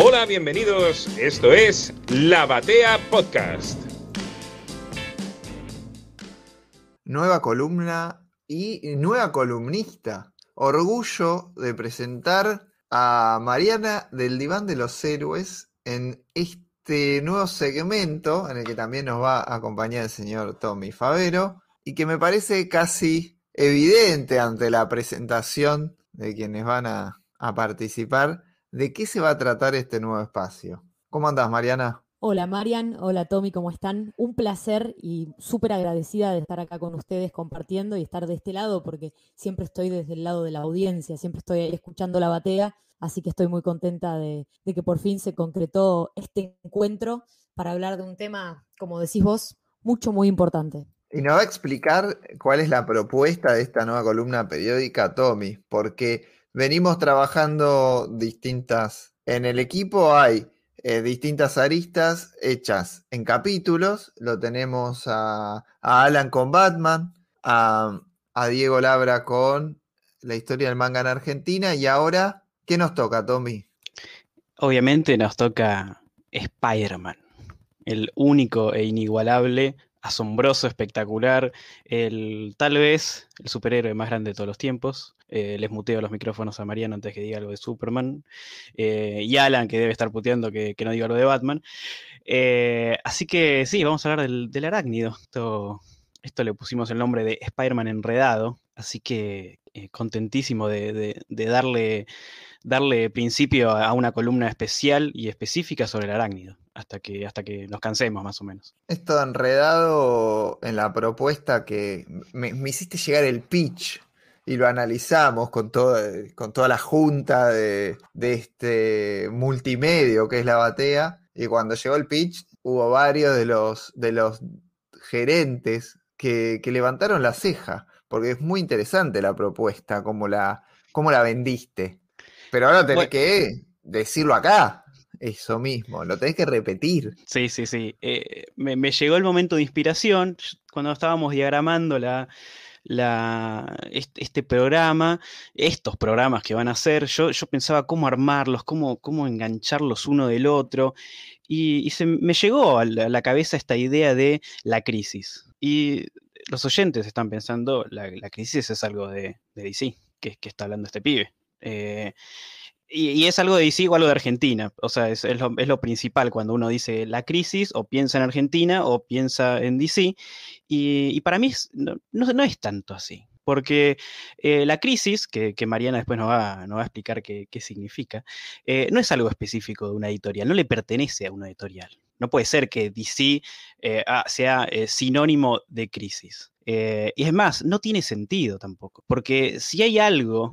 Hola, bienvenidos. Esto es La Batea Podcast. Nueva columna y nueva columnista. Orgullo de presentar a Mariana del Diván de los Héroes en este nuevo segmento en el que también nos va a acompañar el señor Tommy Favero y que me parece casi evidente ante la presentación de quienes van a, a participar de qué se va a tratar este nuevo espacio. ¿Cómo andás, Mariana? Hola Marian, hola Tommy, ¿cómo están? Un placer y súper agradecida de estar acá con ustedes compartiendo y estar de este lado porque siempre estoy desde el lado de la audiencia, siempre estoy ahí escuchando la batea, así que estoy muy contenta de, de que por fin se concretó este encuentro para hablar de un tema, como decís vos, mucho, muy importante. Y nos va a explicar cuál es la propuesta de esta nueva columna periódica, Tommy, porque venimos trabajando distintas... En el equipo hay eh, distintas aristas hechas en capítulos. Lo tenemos a, Alan con Batman, a, a, Diego Labra con la historia del manga en Argentina y ahora, ¿qué nos toca, Tommy? Obviamente nos toca Spider-Man, el único e inigualable asombroso, espectacular, el tal vez el superhéroe más grande de todos los tiempos. Eh, les muteo los micrófonos a Mariano antes que diga algo de Superman. Eh, y Alan, que debe estar puteando que, que no diga algo de Batman. Eh, así que sí, vamos a hablar del, del arácnido. Esto, esto, le pusimos el nombre de Spider-Man enredado. Así que contentísimo de, de, darle darle principio a una columna especial y específica sobre el arácnido, hasta que, hasta que nos cansemos más o menos. Es todo enredado en la propuesta que me, me hiciste llegar el pitch y lo analizamos con, todo, con toda la junta de, de, este multimedio que es la batea. Y cuando llegó el pitch, hubo varios de los, de los gerentes que, que levantaron la ceja, porque es muy interesante la propuesta, cómo la, cómo la vendiste. Pero ahora tenés bueno, que decirlo acá. Eso mismo, lo tenés que repetir. Sí, sí, sí. Eh, me, me, llegó el momento de inspiración cuando estábamos diagramando la, este, programa, estos programas que van a hacer. Yo, yo pensaba cómo armarlos, cómo, cómo engancharlos uno del otro. Y, se me llegó a la, a la, cabeza esta idea de la crisis. Y los oyentes están pensando, la, la crisis es algo de, de DC, que, que está hablando este pibe. Eh, y, es algo de DC o algo de Argentina. O sea, es, es, lo, lo, principal cuando uno dice la crisis, o piensa en Argentina, o piensa en DC. Y, para mí no, no, es tanto así. Porque eh, la crisis, que, Mariana después nos va, a explicar qué, significa, eh, no es algo específico de una editorial, no le pertenece a una editorial. No puede ser que DC eh, sea sinónimo de crisis. y es más, no tiene sentido tampoco. Porque si hay algo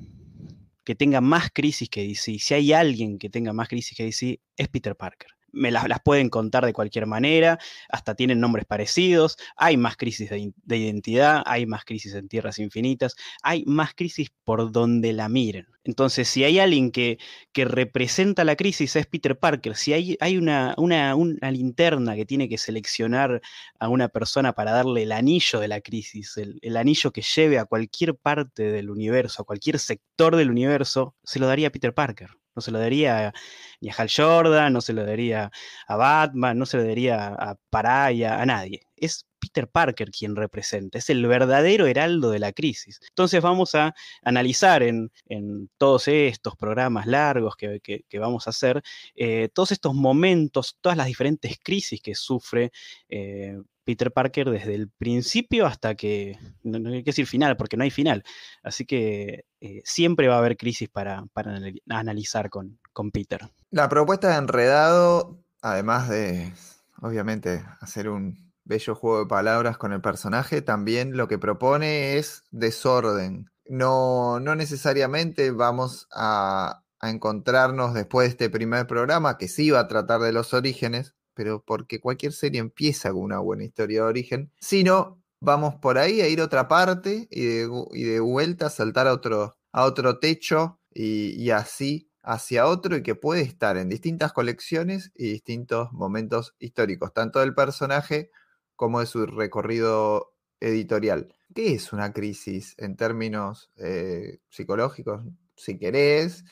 que tenga más crisis que DC, si hay alguien que tenga más crisis que DC, es Peter Parker. Me las, pueden contar de cualquier manera, hasta tienen nombres parecidos, hay más crisis de, de, identidad, hay más crisis en tierras infinitas, hay más crisis por donde la miren. Entonces, si hay alguien que, que representa la crisis es Peter Parker, si hay, hay una, una, una, linterna que tiene que seleccionar a una persona para darle el anillo de la crisis, el, el, anillo que lleve a cualquier parte del universo, a cualquier sector del universo, se lo daría a Peter Parker. No se lo daría ni a Hal Jordan, no se lo daría a Batman, no se lo daría a Paraya, a nadie. Es Peter Parker quien representa, es el verdadero heraldo de la crisis. Entonces vamos a analizar en, en todos estos programas largos que, que, vamos a hacer, eh, todos estos momentos, todas las diferentes crisis que sufre eh, Peter Parker desde el principio hasta que, no, hay que decir final, porque no hay final. Así que eh, siempre va a haber crisis para, para analizar con, con, Peter. La propuesta de Enredado, además de, obviamente, hacer un bello juego de palabras con el personaje, también lo que propone es desorden. No, no necesariamente vamos a, a encontrarnos después de este primer programa, que sí va a tratar de los orígenes, pero porque cualquier serie empieza con una buena historia de origen, sino vamos por ahí a ir a otra parte y de, y de vuelta a saltar a otro, a otro techo y, y, así hacia otro y que puede estar en distintas colecciones y distintos momentos históricos, tanto del personaje como de su recorrido editorial. ¿Qué es una crisis en términos eh, psicológicos, si querés?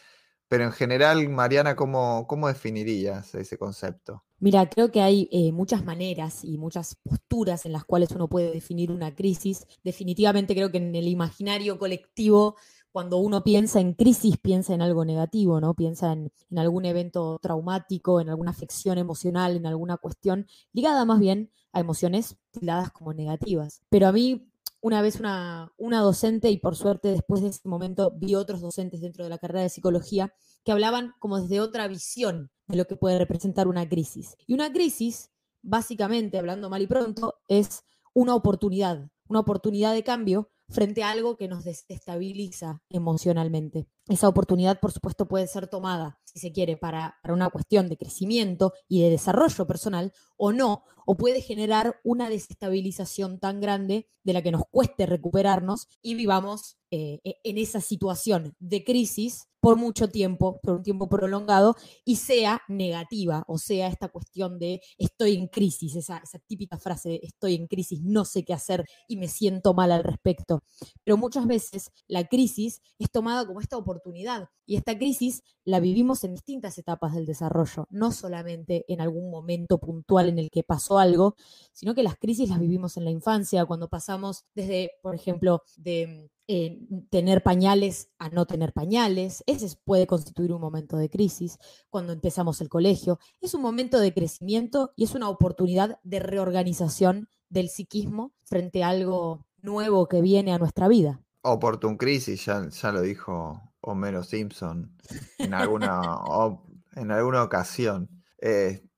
pero en general, Mariana, ¿cómo, cómo definirías ese concepto? Mira, creo que hay eh, muchas maneras y muchas posturas en las cuales uno puede definir una crisis. Definitivamente creo que en el imaginario colectivo cuando uno piensa en crisis, piensa en algo negativo, ¿no? Piensa en, algún evento traumático, en alguna afección emocional, en alguna cuestión ligada más bien a emociones tildadas como negativas. Pero a mí, una vez una, una docente, y por suerte después de ese momento vi otros docentes dentro de la carrera de psicología, que hablaban como desde otra visión de lo que puede representar una crisis. Y una crisis, básicamente, hablando mal y pronto, es una oportunidad, una oportunidad de cambio frente a algo que nos desestabiliza emocionalmente. Esa oportunidad, por supuesto, puede ser tomada, si se quiere, para, una cuestión de crecimiento y de desarrollo personal o no, o puede generar una desestabilización tan grande de la que nos cueste recuperarnos y vivamos eh, e, en esa situación de crisis por mucho tiempo, por un tiempo prolongado, y sea negativa, o sea, esta cuestión de estoy en crisis, esa, típica frase estoy en crisis, no sé qué hacer y me siento mal al respecto. Pero muchas veces la crisis es tomada como esta oportunidad, y esta crisis la vivimos en distintas etapas del desarrollo, no solamente en algún momento puntual en el que pasó algo, sino que las crisis las vivimos en la infancia, cuando pasamos desde, por ejemplo, de eh, tener pañales a no tener pañales. Ese puede constituir un momento de crisis cuando empezamos el colegio. Es un momento de crecimiento y es una oportunidad de reorganización del psiquismo frente a algo nuevo que viene a nuestra vida. Oportun crisis, ya, ya lo dijo Homero Simpson en alguna, en alguna ocasión.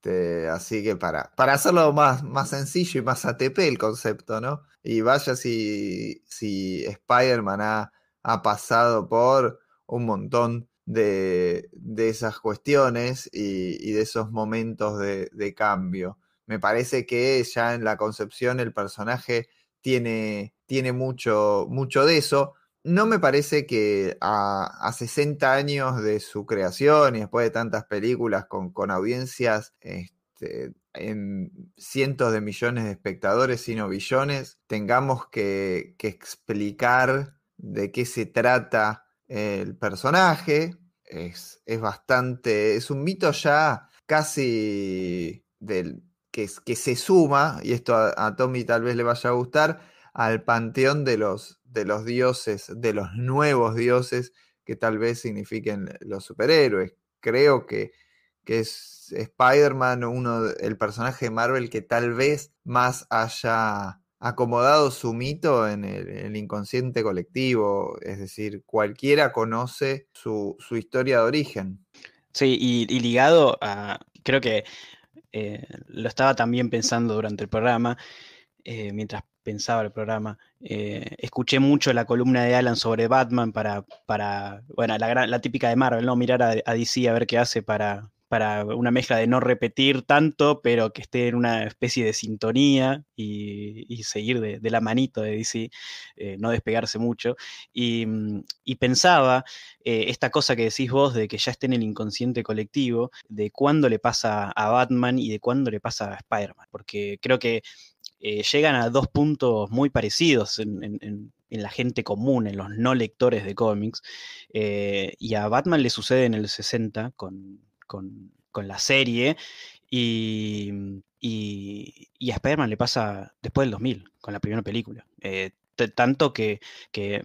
Este, así que para, para hacerlo más, más sencillo y más ATP el concepto, ¿no? Y vaya si, si Spider-Man ha, pasado por un montón de, esas cuestiones y, de esos momentos de, cambio. Me parece que ya en la concepción el personaje tiene, tiene mucho, mucho de eso. No me parece que a, a, 60 años de su creación y después de tantas películas con, con audiencias este, en cientos de millones de espectadores, sino billones, tengamos que, explicar de qué se trata el personaje. Es, bastante, es un mito ya casi del, que, que se suma, y esto a, Tommy tal vez le vaya a gustar, al panteón de los, de los dioses, de los nuevos dioses que tal vez signifiquen los superhéroes. Creo que, que es Spider-Man, uno, el personaje de Marvel que tal vez más haya acomodado su mito en el, inconsciente colectivo, es decir, cualquiera conoce su, historia de origen. Sí, y, ligado a, creo que eh, lo estaba también pensando durante el programa, eh, mientras pensaba el programa, eh, escuché mucho la columna de Alan sobre Batman para, para bueno, la, la típica de Marvel, ¿no? Mirar a, DC a ver qué hace para, para una mezcla de no repetir tanto, pero que esté en una especie de sintonía y, seguir de, la manito de DC, eh, no despegarse mucho. Y, mm, pensaba eh, esta cosa que decís vos de que ya esté en el inconsciente colectivo, de cuándo le pasa a Batman y de cuándo le pasa a Spider-Man, porque creo que eh, llegan a dos puntos muy parecidos en, la gente común, en los no lectores de cómics, y a Batman le sucede en el 60 con, la serie. Y, a Spider-Man le pasa después del 2000, con la primera película. Eh, tanto que,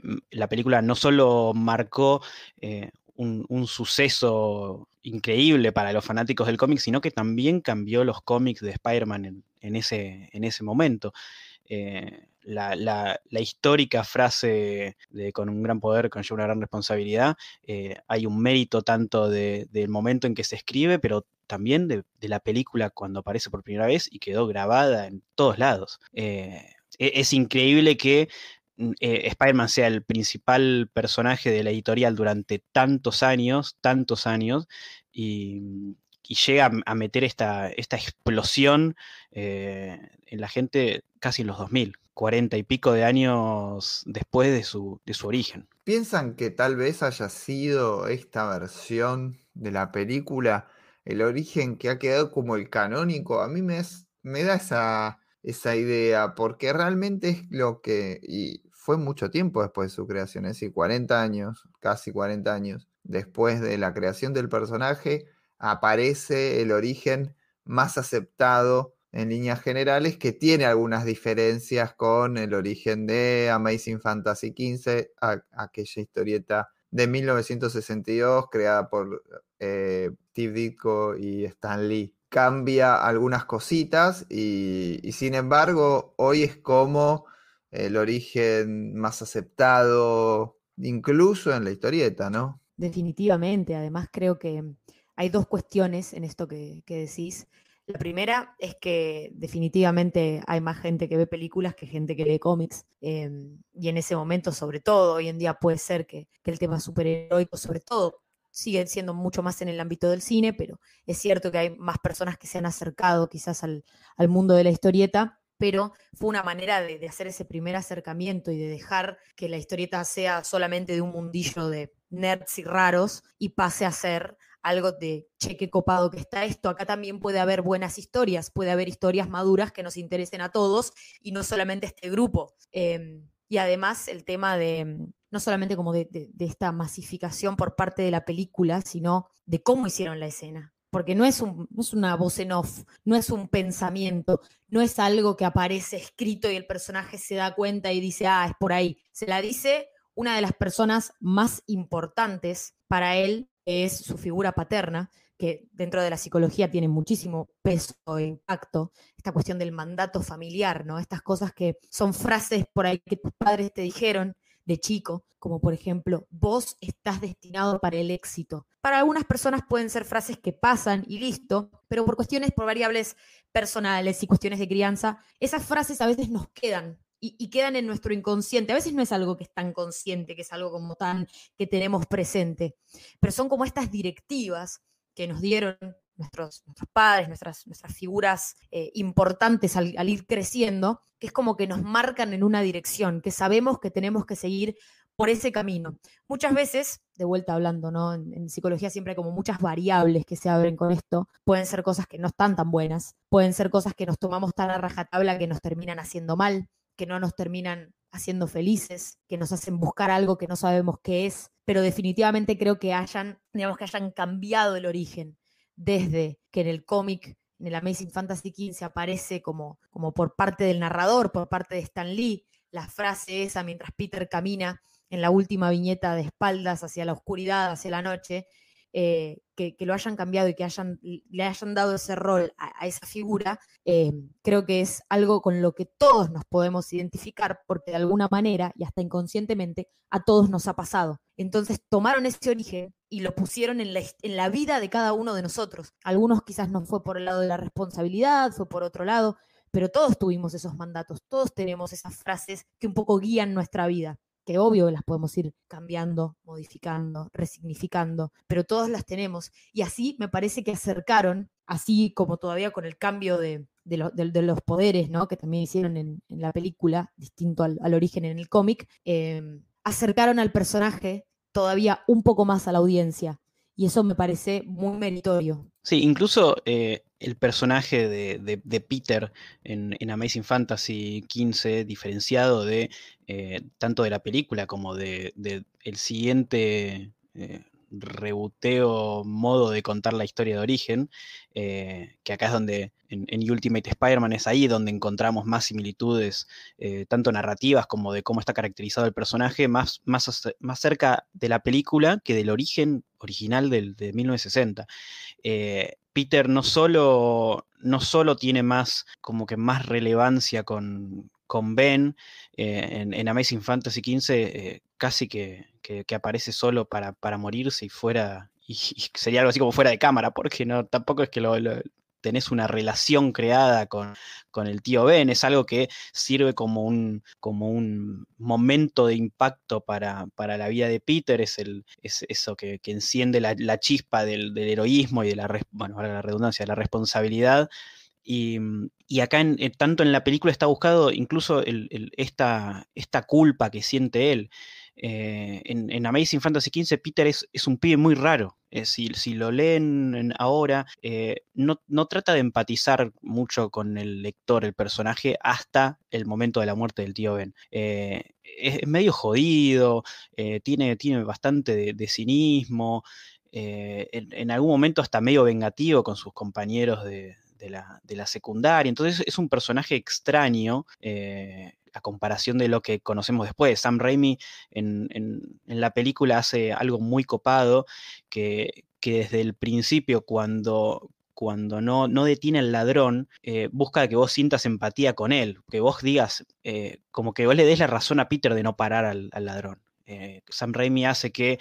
mm, la película no solo marcó eh, un, suceso increíble para los fanáticos del cómic, sino que también cambió los cómics de Spider-Man en, ese, en ese momento. Eh, la, histórica frase de con un gran poder conlleva una gran responsabilidad, eh, hay un mérito tanto del momento en que se escribe, pero también de, la película cuando aparece por primera vez y quedó grabada en todos lados. Eh, e, es increíble que mm, eh, Spider-Man sea el principal personaje de la editorial durante tantos años, tantos años, y, llega a, meter esta, esta explosión en la gente casi en los 2000 cuarenta y pico de años después de su, de su origen. ¿Piensan que tal vez haya sido esta versión de la película el origen que ha quedado como el canónico? A mí me, me da esa, esa idea, porque realmente es lo que, y fue mucho tiempo después de su creación, es decir, 40 años, casi 40 años, después de la creación del personaje, aparece el origen más aceptado en líneas generales, que tiene algunas diferencias con el origen de Amazing Fantasy XV, aquella historieta de 1962 creada por eh, Steve Ditko y Stan Lee. Cambia algunas cositas y, y sin embargo hoy es como el origen más aceptado, incluso en la historieta, ¿no? Definitivamente, además creo que hay dos cuestiones en esto que, decís. La primera es que definitivamente hay más gente que ve películas que gente que lee cómics. Em, y en ese momento, sobre todo, hoy en día puede ser que, el tema superheroico, sobre todo, sigue siendo mucho más en el ámbito del cine, pero es cierto que hay más personas que se han acercado quizás al, mundo de la historieta pero fue una manera de, de, hacer ese primer acercamiento y de dejar que la historieta sea solamente de un mundillo de nerds y raros y pase a ser algo de cheque copado que está esto. Acá también puede haber buenas historias, puede haber historias maduras que nos interesen a todos y no solamente este grupo. Em, y además el tema de, no solamente como de, esta masificación por parte de la película, sino de cómo hicieron la escena. Porque no es, un, no es una voz en off, no es un pensamiento, no es algo que aparece escrito y el personaje se da cuenta y dice, ah, es por ahí. Se la dice una de las personas más importantes para él es su figura paterna, que dentro de la psicología tiene muchísimo peso e impacto, esta cuestión del mandato familiar, ¿no? Estas cosas que son frases por ahí que tus padres te dijeron de chico, como por ejemplo, vos estás destinado para el éxito. Para algunas personas pueden ser frases que pasan y listo, pero por cuestiones, por variables personales y cuestiones de crianza, esas frases a veces nos quedan y, quedan en nuestro inconsciente. A veces no es algo que es tan consciente, que es algo como tan que tenemos presente, pero son como estas directivas que nos dieron nuestros, nuestros padres, nuestras, nuestras figuras eh, importantes al, ir creciendo, que es como que nos marcan en una dirección, que sabemos que tenemos que seguir por ese camino. Muchas veces, de vuelta hablando, ¿no? En, en, psicología siempre hay como muchas variables que se abren con esto. Pueden ser cosas que no están tan buenas, pueden ser cosas que nos tomamos tan a rajatabla que nos terminan haciendo mal, que no nos terminan haciendo felices, que nos hacen buscar algo que no sabemos qué es, pero definitivamente creo que hayan, digamos que hayan cambiado el origen desde que en el cómic, en el Amazing Fantasy XV aparece como, como por parte del narrador, por parte de Stan Lee, la frase esa mientras Peter camina en la última viñeta de espaldas hacia la oscuridad, hacia la noche, eh, que, lo hayan cambiado y que hayan, le hayan dado ese rol a, esa figura, eh, creo que es algo con lo que todos nos podemos identificar, porque de alguna manera y hasta inconscientemente a todos nos ha pasado. Entonces tomaron ese origen y lo pusieron en la, en la vida de cada uno de nosotros. Algunos quizás no fue por el lado de la responsabilidad, fue por otro lado, pero todos tuvimos esos mandatos, todos tenemos esas frases que un poco guían nuestra vida que obvio las podemos ir cambiando, modificando, resignificando, pero todas las tenemos. Y así me parece que acercaron, así como todavía con el cambio de, los poderes, ¿no? que también hicieron en, la película, distinto al, origen en el cómic, em, acercaron al personaje todavía un poco más a la audiencia. Y eso me parece muy meritorio. Sí, incluso eh, el personaje de, Peter en, Amazing Fantasy XV, diferenciado de eh, tanto de la película como de, el siguiente eh, modo de contar la historia de origen, eh, que acá es donde en, Ultimate Spider-Man es ahí donde encontramos más similitudes, tanto narrativas como de cómo está caracterizado el personaje, más, más, más cerca de la película que del origen original del, de 1960. Peter no solo, no solo tiene más, como que más relevancia con, con Ben eh, en, Amazing Fantasy XV, eh, casi que, aparece solo para, para morirse y fuera, y, sería algo así como fuera de cámara, porque no, tampoco es que lo, tenés una relación creada con, el tío Ben, es algo que sirve como un, como un momento de impacto para, la vida de Peter, es, el, es eso que, enciende la, chispa del, heroísmo y de la, bueno, la redundancia, de la responsabilidad. Y, acá, en, tanto en la película está buscado incluso esta, esta culpa que siente él. Eh, en, Amazing Fantasy XV, Peter es, un pibe muy raro. Eh, si, lo leen ahora, eh, no, trata de empatizar mucho con el lector, el personaje, hasta el momento de la muerte del tío Ben. es medio jodido, tiene, bastante de, cinismo, en, algún momento hasta medio vengativo con sus compañeros de, la, secundaria. Entonces es un personaje extraño a comparación de lo que conocemos después. Sam Raimi en, la película hace algo muy copado que, desde el principio, cuando, cuando no, no, detiene al ladrón, eh, busca que vos sientas empatía con él, que vos digas, eh, como que vos le des la razón a Peter de no parar al, ladrón. Eh, Sam Raimi hace que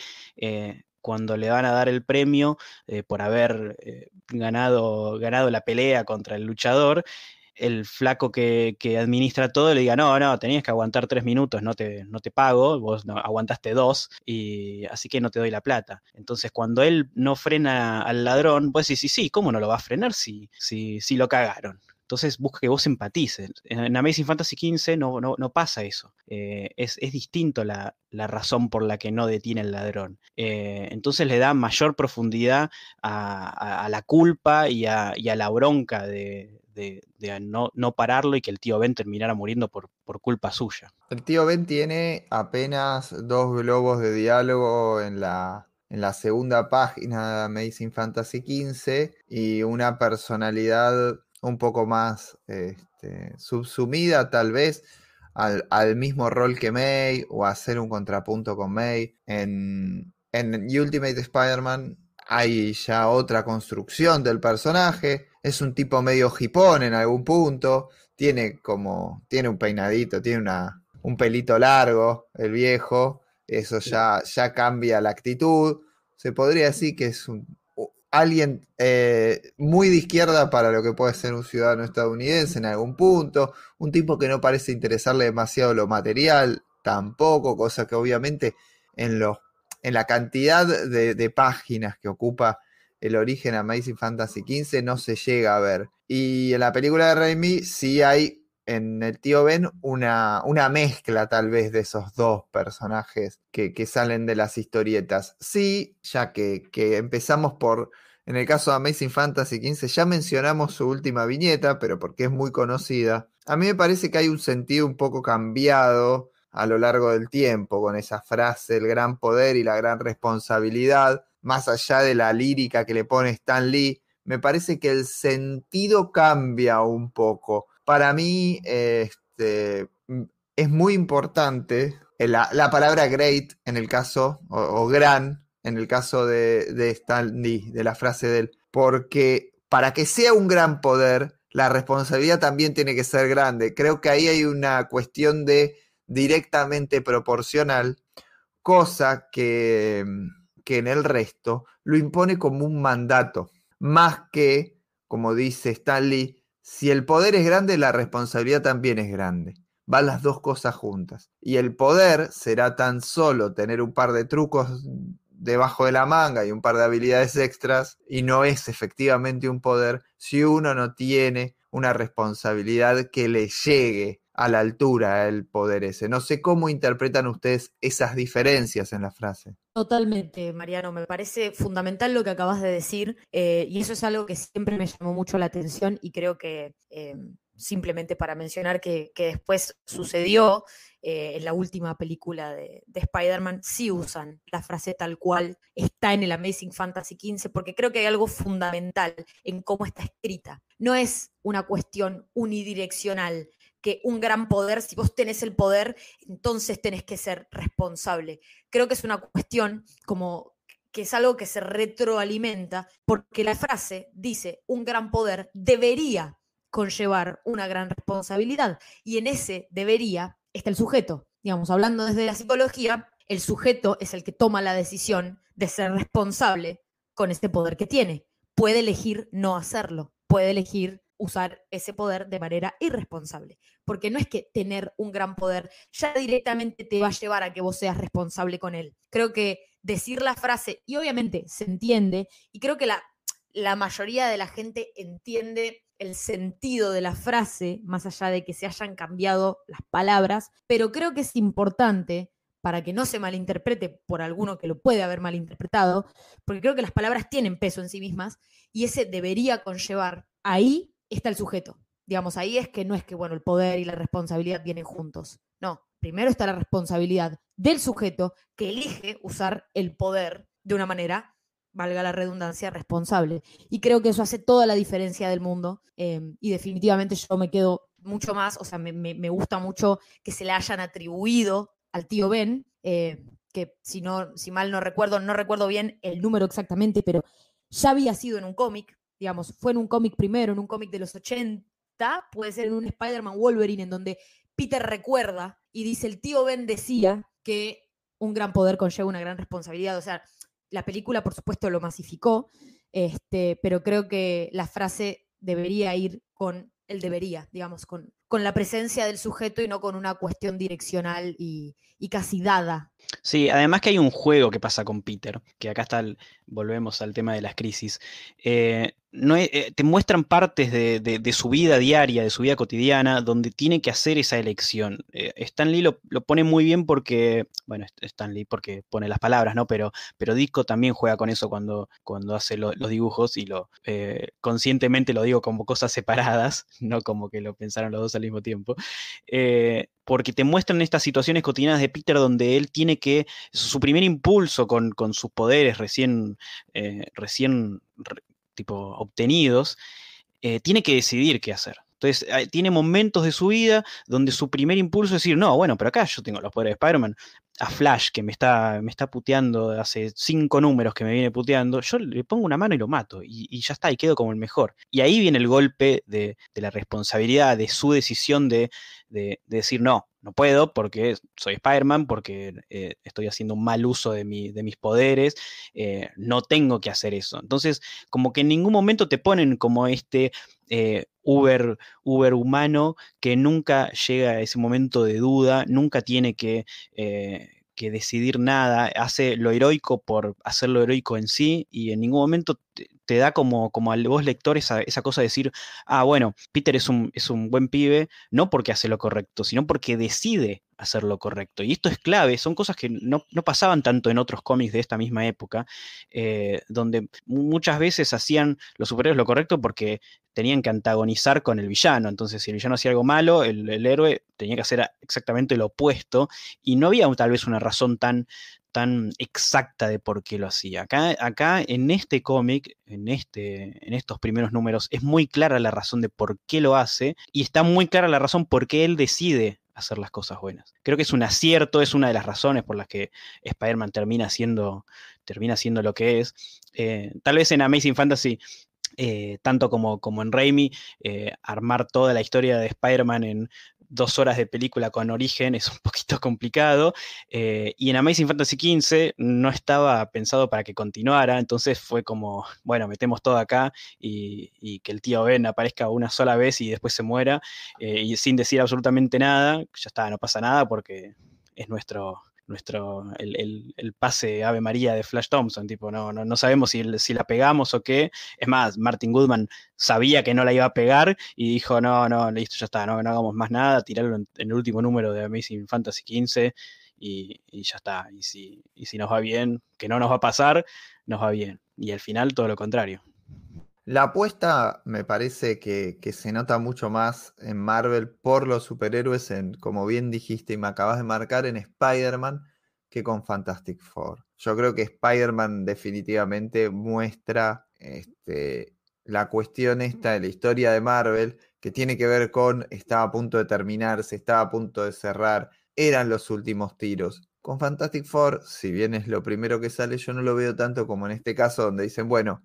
cuando le van a dar el premio por haber ganado, ganado la pelea contra el luchador, el flaco que, administra todo le diga, no, no, tenías que aguantar tres minutos, no te, no te pago, vos no, aguantaste dos, y así que no te doy la plata. Entonces, cuando él no frena al ladrón, pues sí, sí, sí, ¿cómo no lo va a frenar si, si, si lo cagaron? Entonces busca que vos empatices. En Amazing Fantasy XV no, no, pasa eso. Eh, es, distinto la, razón por la que no detiene el ladrón. Eh, entonces le da mayor profundidad a, la culpa y a, a la bronca de, de, no, no, pararlo y que el tío Ben terminara muriendo por, por, culpa suya. El tío Ben tiene apenas dos globos de diálogo en la, en la segunda página de Amazing Fantasy XV y una personalidad un poco más este, subsumida tal vez al, al, mismo rol que May o hacer un contrapunto con May. En, en Ultimate Spider-Man hay ya otra construcción del personaje. Es un tipo medio hipón en algún punto, tiene como, tiene un peinadito, tiene una, un pelito largo, el viejo, eso ya, ya cambia la actitud, se podría decir que es un, alguien eh, muy de izquierda para lo que puede ser un ciudadano estadounidense en algún punto, un tipo que no parece interesarle demasiado lo material, tampoco, cosa que obviamente en, en la cantidad de, de páginas que ocupa el origen Amazing Fantasy XV no se llega a ver. Y en la película de Raimi sí hay en el tío Ben una, una mezcla tal vez de esos dos personajes que, salen de las historietas. Sí, ya que, que, empezamos por, en el caso de Amazing Fantasy XV, ya mencionamos su última viñeta, pero porque es muy conocida. A mí me parece que hay un sentido un poco cambiado a lo largo del tiempo con esa frase, el gran poder y la gran responsabilidad más allá de la lírica que le pone Stan Lee, me parece que el sentido cambia un poco. Para mí, este, es muy importante la, palabra great en el caso, o, gran en el caso de, de Stan Lee, de la frase de él, porque para que sea un gran poder, la responsabilidad también tiene que ser grande. Creo que ahí hay una cuestión de directamente proporcional, cosa que que en el resto lo impone como un mandato, más que, como dice Stanley, si el poder es grande, la responsabilidad también es grande. Van las dos cosas juntas. Y el poder será tan solo tener un par de trucos debajo de la manga y un par de habilidades extras, y no es efectivamente un poder si uno no tiene una responsabilidad que le llegue a la altura el poder ese. No sé cómo interpretan ustedes esas diferencias en la frase. Totalmente, Mariano, me parece fundamental lo que acabas de decir eh, y eso es algo que siempre me llamó mucho la atención y creo que eh, simplemente para mencionar que, después sucedió eh, en la última película de, de Spider-Man, sí usan la frase tal cual está en el Amazing Fantasy XV porque creo que hay algo fundamental en cómo está escrita. No es una cuestión unidireccional que un gran poder, si vos tenés el poder, entonces tenés que ser responsable. Creo que es una cuestión como que es algo que se retroalimenta, porque la frase dice, un gran poder debería conllevar una gran responsabilidad, y en ese debería está el sujeto. Digamos, hablando desde la psicología, el sujeto es el que toma la decisión de ser responsable con este poder que tiene. Puede elegir no hacerlo, puede elegir usar ese poder de manera irresponsable. Porque no es que tener un gran poder ya directamente te va a llevar a que vos seas responsable con él. Creo que decir la frase, y obviamente se entiende, y creo que la, la mayoría de la gente entiende el sentido de la frase, más allá de que se hayan cambiado las palabras, pero creo que es importante para que no se malinterprete por alguno que lo puede haber malinterpretado, porque creo que las palabras tienen peso en sí mismas y ese debería conllevar, ahí está el sujeto. Digamos, ahí es que no es que, bueno, el poder y la responsabilidad vienen juntos. No, primero está la responsabilidad del sujeto que elige usar el poder de una manera, valga la redundancia, responsable. Y creo que eso hace toda la diferencia del mundo em, y definitivamente yo me quedo mucho más, o sea, me, gusta mucho que se le hayan atribuido al tío Ben, eh, que si, no, si mal no recuerdo, no recuerdo bien el número exactamente, pero ya había sido en un cómic, digamos, fue en un cómic primero, en un cómic de los 80, puede ser en un Spider-Man Wolverine, en donde Peter recuerda y dice, el tío Ben decía que un gran poder conlleva una gran responsabilidad, o sea, la película por supuesto lo masificó, este, pero creo que la frase debería ir con el debería, digamos, con, con la presencia del sujeto y no con una cuestión direccional y, y, casi dada. Sí, además que hay un juego que pasa con Peter, que acá está, volvemos al tema de las crisis. Eh, no eh, te muestran partes de, su vida diaria, de su vida cotidiana, donde tiene que hacer esa elección. Eh, Stan Lee lo, pone muy bien porque, bueno, Stan Lee porque pone las palabras, ¿no? Pero, pero Disco también juega con eso cuando, cuando hace los dibujos y lo eh, conscientemente lo digo como cosas separadas, no como que lo pensaron los dos al mismo tiempo. porque te muestran estas situaciones cotidianas de Peter donde él tiene que, su primer impulso con, con sus poderes recién, recién tipo obtenidos, eh, tiene que decidir qué hacer. Entonces, tiene momentos de su vida donde su primer impulso es decir, no, bueno, pero acá yo tengo los poderes de Spider-Man, a Flash, que me está, me está puteando hace cinco números que me viene puteando, yo le pongo una mano y lo mato, y, ya está, y quedo como el mejor. Y ahí viene el golpe de, la responsabilidad, de su decisión de, decir, no, no puedo porque soy Spider-Man, porque eh, estoy haciendo un mal uso de, de mis poderes, eh, no tengo que hacer eso. Entonces, como que en ningún momento te ponen como este eh, Uber, Uber humano que nunca llega a ese momento de duda, nunca tiene que, eh, que decidir nada, hace lo heroico por hacer lo heroico en sí y en ningún momento te, da como, como a vos lector esa, cosa de decir, ah, bueno, Peter es un, es un buen pibe, no porque hace lo correcto, sino porque decide hacer lo correcto. Y esto es clave, son cosas que no, pasaban tanto en otros cómics de esta misma época, eh, donde muchas veces hacían los superhéroes lo correcto porque tenían que antagonizar con el villano. Entonces, si el villano hacía algo malo, el, héroe tenía que hacer exactamente lo opuesto. Y no había tal vez una razón tan, tan exacta de por qué lo hacía. Acá, en este cómic, en, este, en estos primeros números, es muy clara la razón de por qué lo hace y está muy clara la razón por qué él decide hacer las cosas buenas. Creo que es un acierto, es una de las razones por las que Spider-Man termina siendo, termina siendo lo que es. Eh, tal vez en Amazing Fantasy eh, tanto como, como en Raimi, eh, armar toda la historia de Spider-Man en dos horas de película con origen es un poquito complicado. Eh, y en Amazing Fantasy XV no estaba pensado para que continuara, entonces fue como, bueno, metemos todo acá y, que el tío Ben aparezca una sola vez y después se muera, y sin decir absolutamente nada, ya está, no pasa nada porque es nuestro, nuestro, el, pase Ave María de Flash Thompson, tipo, no, no, no sabemos si, si, la pegamos o qué. Es más, Martin Goodman sabía que no la iba a pegar y dijo, no, no, listo, ya está, no, no hagamos más nada, tirarlo en, el último número de Amazing Fantasy XV y, y, ya está. Y si, y si nos va bien, que no nos va a pasar, nos va bien. Y al final todo lo contrario. La apuesta me parece que, se nota mucho más en Marvel por los superhéroes, en, como bien dijiste y me acabas de marcar, en Spider-Man que con Fantastic Four. Yo creo que Spider-Man definitivamente muestra este, la cuestión esta de la historia de Marvel que tiene que ver con estaba a punto de terminarse, estaba a punto de cerrar, eran los últimos tiros. Con Fantastic Four, si bien es lo primero que sale, yo no lo veo tanto como en este caso donde dicen, bueno,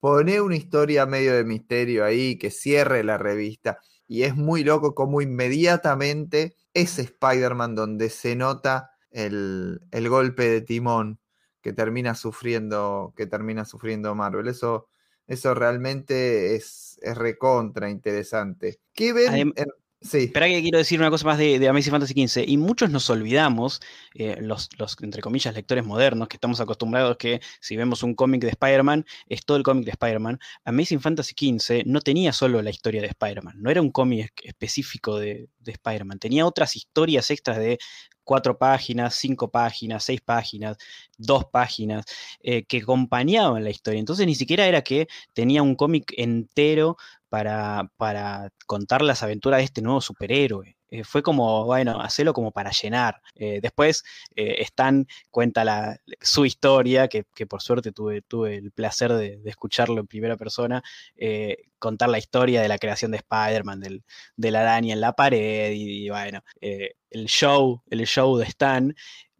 Pone una historia medio de misterio ahí que cierre la revista. Y es muy loco como inmediatamente ese Spider-Man donde se nota el, golpe de timón que termina sufriendo, que termina sufriendo Marvel. Eso, eso realmente es, es recontra interesante. ¿Qué ven? Sí. Espera que quiero decir una cosa más de, Amazing Fantasy XV. Y muchos nos olvidamos, eh, los, los, entre comillas, lectores modernos, que estamos acostumbrados que si vemos un cómic de Spider-Man, es todo el cómic de Spider-Man. Amazing Fantasy XV no tenía solo la historia de Spider-Man, no era un cómic específico de, de Spider-Man, tenía otras historias extras de cuatro páginas, cinco páginas, seis páginas, dos páginas, eh, que acompañaban la historia. Entonces ni siquiera era que tenía un cómic entero para, contar las aventuras de este nuevo superhéroe. Eh, fue como, bueno, hacerlo como para llenar. Eh, después Stan cuenta la, su historia, que, por suerte tuve, tuve el placer de, escucharlo en primera persona, contar la historia de la creación de Spider-Man, de la araña en la pared, y, bueno, el show, el show de Stan,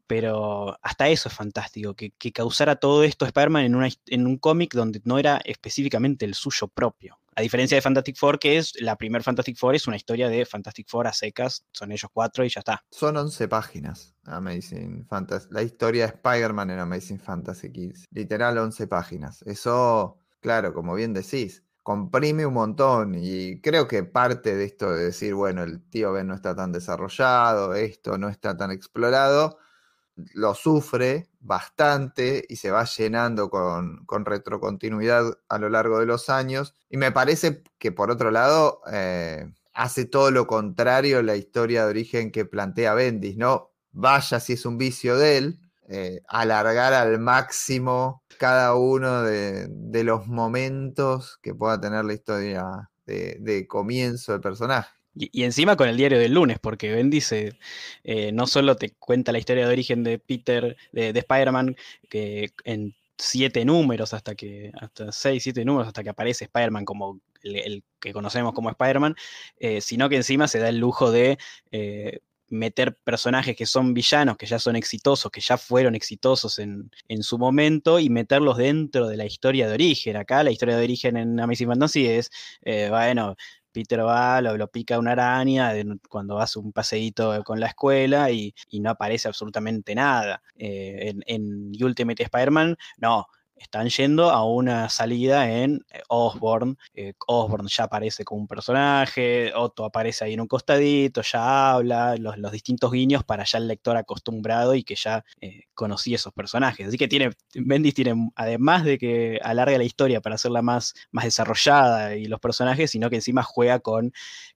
pero hasta eso es fantástico, que, causara todo esto Spider-Man en, en un cómic donde no era específicamente el suyo propio. A diferencia de Fantastic Four, que es la primer Fantastic Four, es una historia de Fantastic Four a secas, son ellos cuatro y ya está. Son 11 páginas, Amazing Fantasy. La historia de Spider-Man en Amazing Fantasy Kids. Literal 11 páginas. Eso, claro, como bien decís, comprime un montón y creo que parte de esto de decir, bueno, el tío Ben no está tan desarrollado, esto no está tan explorado, lo sufre bastante y se va llenando con, retrocontinuidad a lo largo de los años. Y me parece que por otro lado eh, hace todo lo contrario la historia de origen que plantea Bendis, ¿no? Vaya si es un vicio de él, eh, alargar al máximo cada uno de, los momentos que pueda tener la historia de, de comienzo del personaje. Y, encima con el diario del lunes, porque Ben dice, eh, no solo te cuenta la historia de origen de Peter, de, Spider-Man, que en siete números hasta que, hasta seis, siete números hasta que aparece Spider-Man como el, que conocemos como Spider-Man, eh, sino que encima se da el lujo de eh, meter personajes que son villanos, que ya son exitosos, que ya fueron exitosos en, en, su momento, y meterlos dentro de la historia de origen. Acá la historia de origen en Amazing Fantasy es, bueno, Peter va, lo, pica una araña cuando hace un paseíto con la escuela y, no aparece absolutamente nada. Eh, en, en Ultimate Spider-Man, no, están yendo a una salida en eh, Osborn. Eh, ya aparece como un personaje, Otto aparece ahí en un costadito, ya habla, los, distintos guiños para ya el lector acostumbrado y que ya eh, conocía esos personajes. Así que tiene, Bendis tiene, además de que alarga la historia para hacerla más, más desarrollada y los personajes, sino que encima juega con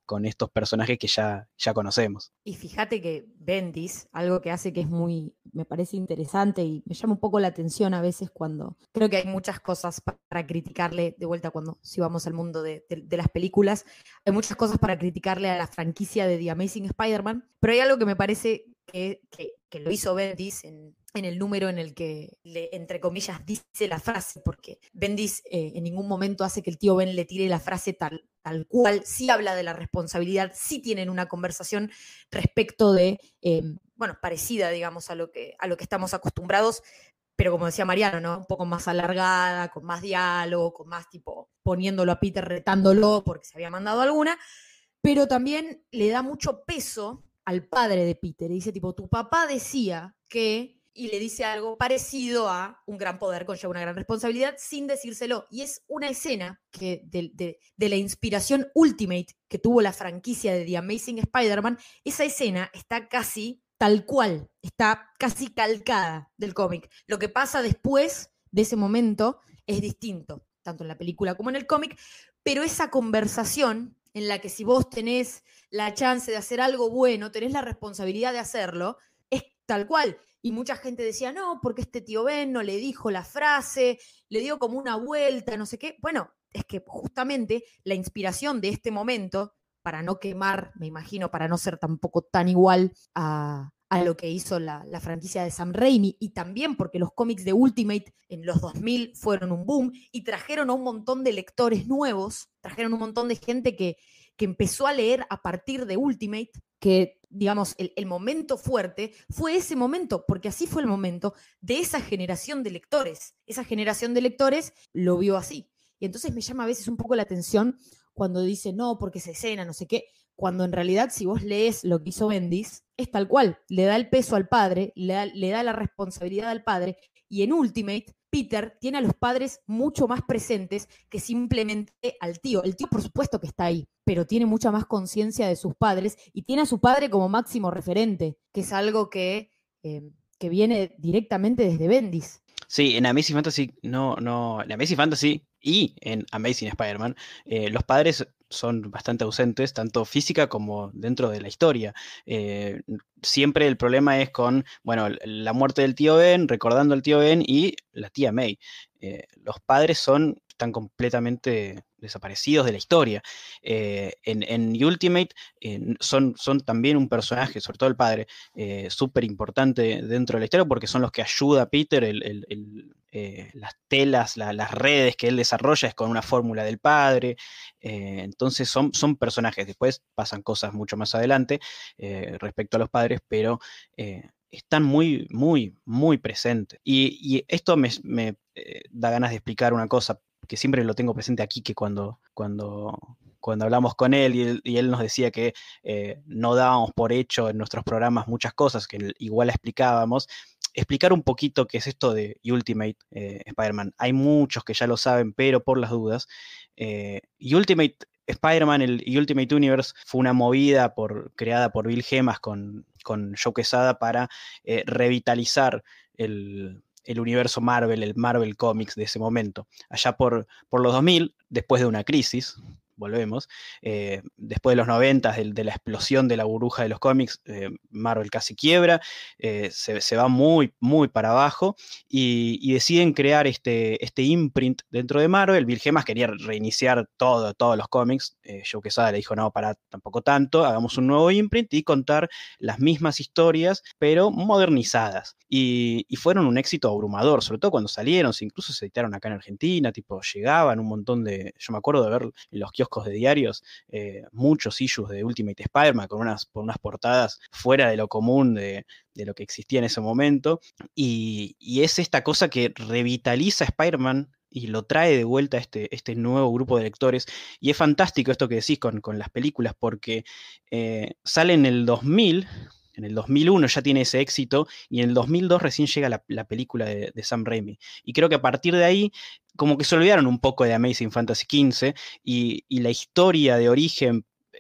con estos personajes que ya, ya conocemos. Y fíjate que Bendis, algo que hace que es muy, me parece interesante y me llama un poco la atención a veces cuando creo que hay muchas cosas para criticarle, de vuelta cuando si vamos al mundo de, las películas, hay muchas cosas para criticarle a la franquicia de The Amazing Spider-Man, pero hay algo que me parece que, que lo hizo Bendis en, en el número en el que, entre comillas, dice la frase, porque Bendis eh, en ningún momento hace que el tío Ben le tire la frase tal, tal cual, sí habla de la responsabilidad, sí tienen una conversación respecto de, em, bueno, parecida, digamos, a lo, que, a lo que estamos acostumbrados, pero como decía Mariano, ¿no? Un poco más alargada, con más diálogo, con más tipo poniéndolo a Peter, retándolo porque se había mandado alguna, pero también le da mucho peso al padre de Peter y dice tipo, tu papá decía que y le dice algo parecido a un gran poder conlleva una gran responsabilidad sin decírselo. Y es una escena que de, la inspiración ultimate que tuvo la franquicia de The Amazing Spider-Man, esa escena está casi tal cual, está casi calcada del cómic. Lo que pasa después de ese momento es distinto, tanto en la película como en el cómic, pero esa conversación en la que si vos tenés la chance de hacer algo bueno, tenés la responsabilidad de hacerlo, es tal cual y mucha gente decía, no, porque este tío Ben no le dijo la frase, le dio como una vuelta, no sé qué. Bueno, es que justamente la inspiración de este momento, para no quemar, me imagino, para no ser tampoco tan igual a, lo que hizo la, la, franquicia de Sam Raimi y también porque los cómics de Ultimate en los 2000 fueron un boom y trajeron a un montón de lectores nuevos, trajeron un montón de gente que, que empezó a leer a partir de Ultimate, que digamos, el, momento fuerte fue ese momento, porque así fue el momento de esa generación de lectores. Esa generación de lectores lo vio así. Y entonces me llama a veces un poco la atención cuando dice, no, porque se escena, no sé qué, cuando en realidad si vos lees lo que hizo Bendis, es tal cual, le da el peso al padre, le da, le da la responsabilidad al padre, y en Ultimate Peter tiene a los padres mucho más presentes que simplemente al tío. El tío, por supuesto que está ahí, pero tiene mucha más conciencia de sus padres y tiene a su padre como máximo referente, que es algo que, eh, que viene directamente desde Bendis. Sí, en Amazing Fantasy, no, no, en Amazing Fantasy y en Amazing Spider-Man, eh, los padres son bastante ausentes, tanto física como dentro de la historia. Eh, siempre el problema es con, bueno, la muerte del tío Ben, recordando al tío Ben y la tía May. Eh, los padres son, están completamente desaparecidos de la historia. Eh, en, Ultimate son, son también un personaje, sobre todo el padre, súper importante dentro de la historia porque son los que ayuda a Peter, las telas, las redes que él desarrolla es con una fórmula del padre. Entonces son, son personajes, después pasan cosas mucho más adelante eh, respecto a los padres, pero eh, están muy, muy, muy presentes. Y, esto me, eh, da ganas de explicar una cosa que siempre lo tengo presente aquí, que cuando, cuando, cuando hablamos con él y, él nos decía que no dábamos por hecho en nuestros programas muchas cosas, que igual explicábamos, explicar un poquito qué es esto de Ultimate Spider-Man. Hay muchos que ya lo saben, pero por las dudas, Ultimate Spider-Man y Ultimate Universe fue una movida por, creada por Bill Gemas con, con Joe Quesada para eh, revitalizar el, universo Marvel, el Marvel Comics de ese momento. Allá por, por los 2000, después de una crisis, volvemos. Eh, después de los 90, de, la explosión de la burbuja de los cómics, eh, Marvel casi quiebra, eh, se, va muy, muy para abajo y, deciden crear este, este imprint dentro de Marvel. Bill Gemas quería reiniciar todo, todos los cómics. Joe Quesada le dijo, no, para tampoco tanto, hagamos un nuevo imprint y contar las mismas historias, pero modernizadas. Y, fueron un éxito abrumador, sobre todo cuando salieron, incluso se editaron acá en Argentina, tipo, llegaban un montón de, yo me acuerdo de ver los kioscos de diarios, eh, muchos issues de Ultimate Spider-Man con unas, unas portadas fuera de lo común de, lo que existía en ese momento. Y, es esta cosa que revitaliza Spider-Man y lo trae de vuelta este, este nuevo grupo de lectores. Y es fantástico esto que decís con, las películas, porque eh, sale en el 2000, en el 2001 ya tiene ese éxito y en el 2002 recién llega la, película de, Sam Raimi. Y creo que a partir de ahí como que se olvidaron un poco de Amazing Fantasy XV y, la historia de origen eh,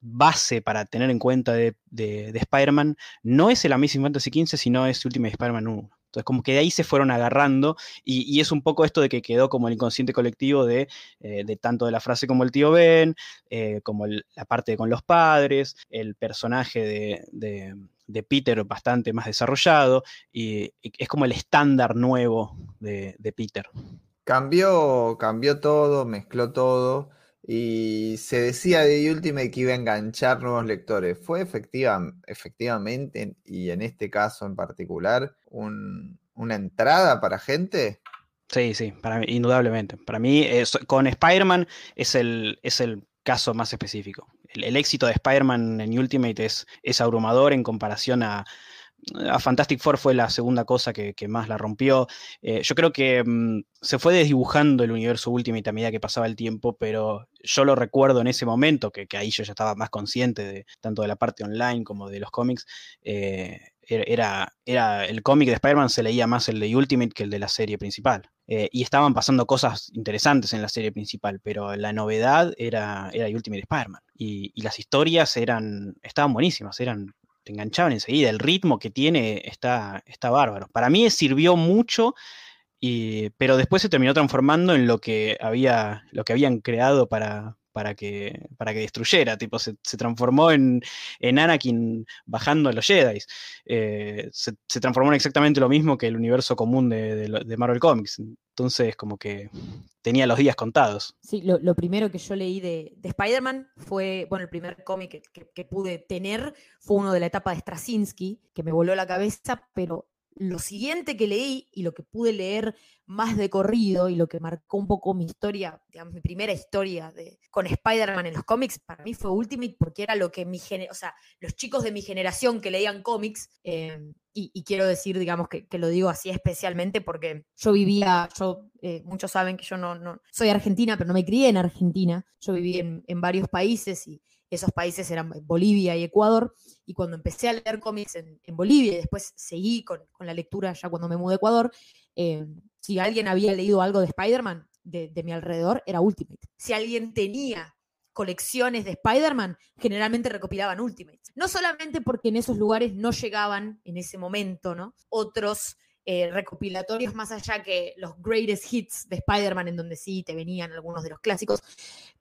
base para tener en cuenta de, Spider-Man no es el Amazing Fantasy XV, sino es Ultimate Spider-Man 1. Entonces, como que de ahí se fueron agarrando, y, es un poco esto de que quedó como el inconsciente colectivo de, eh, tanto de la frase como el tío Ben, eh, como la parte con los padres, el personaje de, Peter bastante más desarrollado, y, es como el estándar nuevo de Peter. Cambió, cambió todo, mezcló todo y se decía de Ultimate que iba a enganchar nuevos lectores. ¿Fue efectiva, efectivamente, y en este caso en particular, una entrada para gente? Sí, sí, para mí, indudablemente. Para mí, con Spider-Man es el, es el caso más específico. El, éxito de Spider-Man en Ultimate es, es abrumador en comparación a, a Fantastic Four fue la segunda cosa que, más la rompió. Eh, yo creo que mm, se fue desdibujando el universo Ultimate a medida que pasaba el tiempo, pero yo lo recuerdo en ese momento, que, ahí yo ya estaba más consciente de tanto de la parte online como de los cómics. Eh, era, el cómic de Spider-Man se leía más el de Ultimate que el de la serie principal. Eh, y estaban pasando cosas interesantes en la serie principal, pero la novedad era, era Ultimate Spider-Man. Y, y, las historias eran, estaban buenísimas, eran te enganchaban enseguida. El ritmo que tiene está, está bárbaro. Para mí sirvió mucho, y, pero después se terminó transformando en lo que, había, lo que habían creado para, para que, para que destruyera. Tipo, se, transformó en, en, Anakin bajando a los Jedi. Eh, se, transformó en exactamente lo mismo que el universo común de, de Marvel Comics. Entonces, como que tenía los días contados. Sí, lo, primero que yo leí de, Spider-Man fue, bueno, el primer cómic que, pude tener fue uno de la etapa de Straczynski, que me voló la cabeza, pero lo siguiente que leí y lo que pude leer más de corrido y lo que marcó un poco mi historia, digamos, mi primera historia de, con Spider-Man en los cómics, para mí fue Ultimate porque era lo que mi o sea, los chicos de mi generación que leían cómics, eh, y, quiero decir, digamos, que, lo digo así especialmente porque yo vivía, yo, eh, muchos saben que yo no, no, soy argentina, pero no me crié en Argentina, yo viví en, varios países y esos países eran Bolivia y Ecuador, y cuando empecé a leer cómics en, Bolivia y después seguí con, la lectura ya cuando me mudé a Ecuador, eh, si alguien había leído algo de Spider-Man de, mi alrededor, era Ultimate. Si alguien tenía colecciones de Spider-Man, generalmente recopilaban Ultimates. No solamente porque en esos lugares no llegaban en ese momento, ¿no? Otros eh, recopilatorios más allá que los greatest hits de Spider-Man, en donde sí te venían algunos de los clásicos,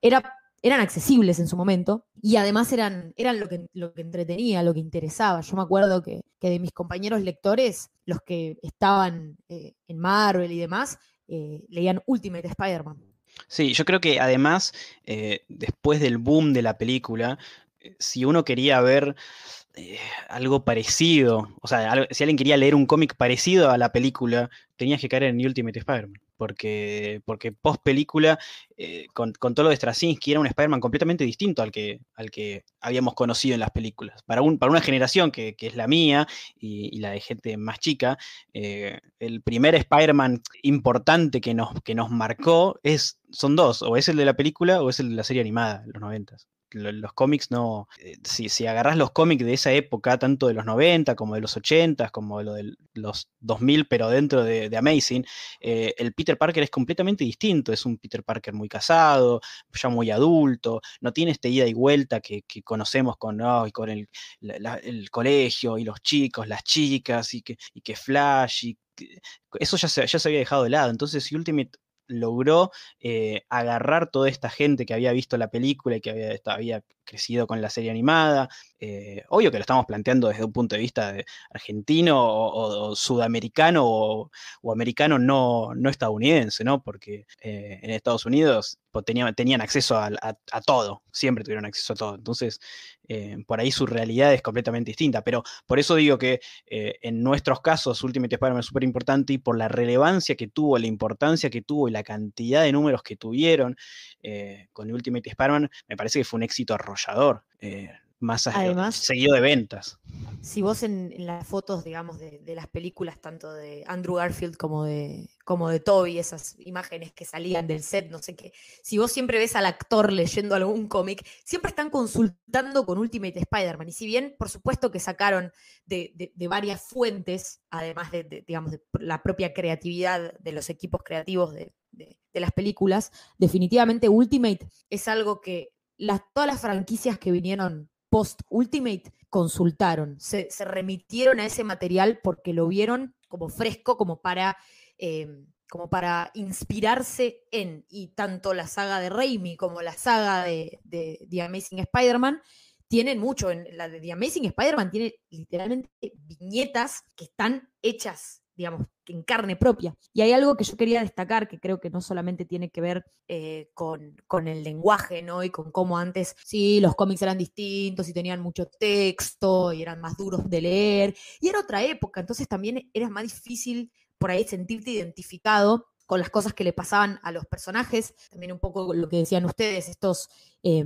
era, eran accesibles en su momento y además eran, eran lo, que, lo que entretenía, lo que interesaba. Yo me acuerdo que, que de mis compañeros lectores, los que estaban eh, en Marvel y demás, eh, leían Ultimate Spider-Man. Sí, yo creo que además, eh, después del boom de la película, si uno quería ver eh, algo parecido, o sea, si alguien quería leer un cómic parecido a la película, tenías que caer en Ultimate Spider-Man. Porque, porque post película, eh, con, con todo lo de Straczynski, era un Spider-Man completamente distinto al que, al que habíamos conocido en las películas. Para, un, para una generación que, que es la mía y, y la de gente más chica, eh, el primer Spider-Man importante que nos, que nos marcó es, son dos, o es el de la película o es el de la serie animada, los noventas. Lo- Los cómics no. eh, Si, si agarrás los cómics de esa época, tanto de los 90 como de los 80, como de lo de los 2000, pero dentro de, de Amazing, eh, el Peter Parker es completamente distinto. Es un Peter Parker muy casado, ya muy adulto, no tiene esta ida y vuelta que, que conocemos con, ay, con el, el colegio y los chicos, las chicas, y que, y que Flash, y eso ya se, ya se había dejado de lado. Entonces, Ultimate logró eh, agarrar toda esta gente que había visto la película y que había, crecido con la serie animada. eh, obvio que lo estamos planteando desde un punto de vista argentino o, sudamericano o, americano no, no estadounidense, ¿no? Porque eh, en Estados Unidos tenían, tenían acceso a, todo, siempre tuvieron acceso a todo. Entonces, eh, por ahí su realidad es completamente distinta. Pero por eso digo que eh, en nuestros casos Ultimate Spider-Man es súper importante y por la relevancia que tuvo, la importancia que tuvo y la cantidad de números que tuvieron eh, con Ultimate Spider-Man, me parece que fue un éxito arrollador. Más Además- seguido de ventas. si vos en, en las fotos, digamos, de, de las películas, tanto de Andrew Garfield como de, como de Toby, esas imágenes que salían del set, no sé qué, si vos siempre ves al actor leyendo algún cómic, siempre están consultando con Ultimate Spider-Man. Y si bien, por supuesto que sacaron de, de- de varias fuentes, además de, digamos, de la propia creatividad de los equipos creativos de las películas, definitivamente Ultimate es algo que las, todas las franquicias que vinieron post Ultimate consultaron, se, remitieron a ese material porque lo vieron como fresco, como para, eh, como para inspirarse en, y tanto la saga de Raimi como la saga de, de The Amazing Spider-Man tienen mucho, en la de The Amazing Spider-Man tiene literalmente viñetas que están hechas digamos, en carne propia. Y hay algo que yo quería destacar, que creo que no solamente tiene que ver eh, con, con el lenguaje, ¿no? Y con cómo antes, sí, los cómics eran distintos y tenían mucho texto y eran más duros de leer. Y era otra época, entonces también era más difícil por ahí sentirte identificado con las cosas que le pasaban a los personajes, también un poco lo que decían ustedes, estos, eh,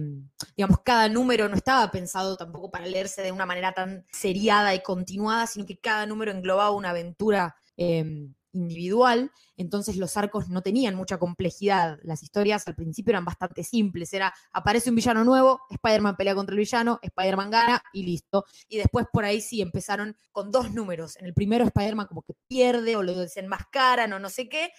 digamos, cada número no estaba pensado tampoco para leerse de una manera tan seriada y continuada, sino que cada número englobaba una aventura eh, individual, entonces los arcos no tenían mucha complejidad, las historias al principio eran bastante simples, era, aparece un villano nuevo, Spider-Man pelea contra el villano, Spider-Man gana y listo, y después por ahí sí empezaron con dos números, en el primero Spider-Man como que pierde o lo desenmascaran o no sé qué,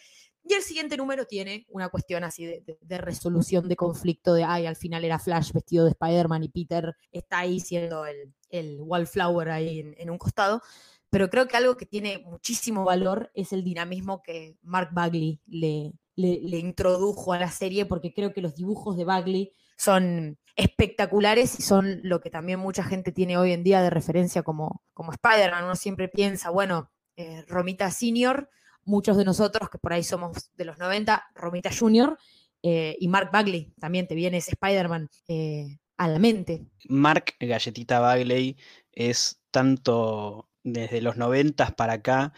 y el siguiente número tiene una cuestión así de, resolución de conflicto, de, ay, al final era Flash vestido de Spider-Man y Peter está ahí siendo el, wallflower ahí en, un costado. Pero creo que algo que tiene muchísimo valor es el dinamismo que Mark Bagley le, introdujo a la serie, porque creo que los dibujos de Bagley son espectaculares y son lo que también mucha gente tiene hoy en día de referencia como, como Spider-Man. Uno siempre piensa, bueno, eh, Romita Senior muchos de nosotros que por ahí somos de los 90, Romita Jr. Eh, y Mark Bagley, también te viene ese Spider-Man eh, a la mente. Mark Galletita Bagley es tanto desde los 90 para acá,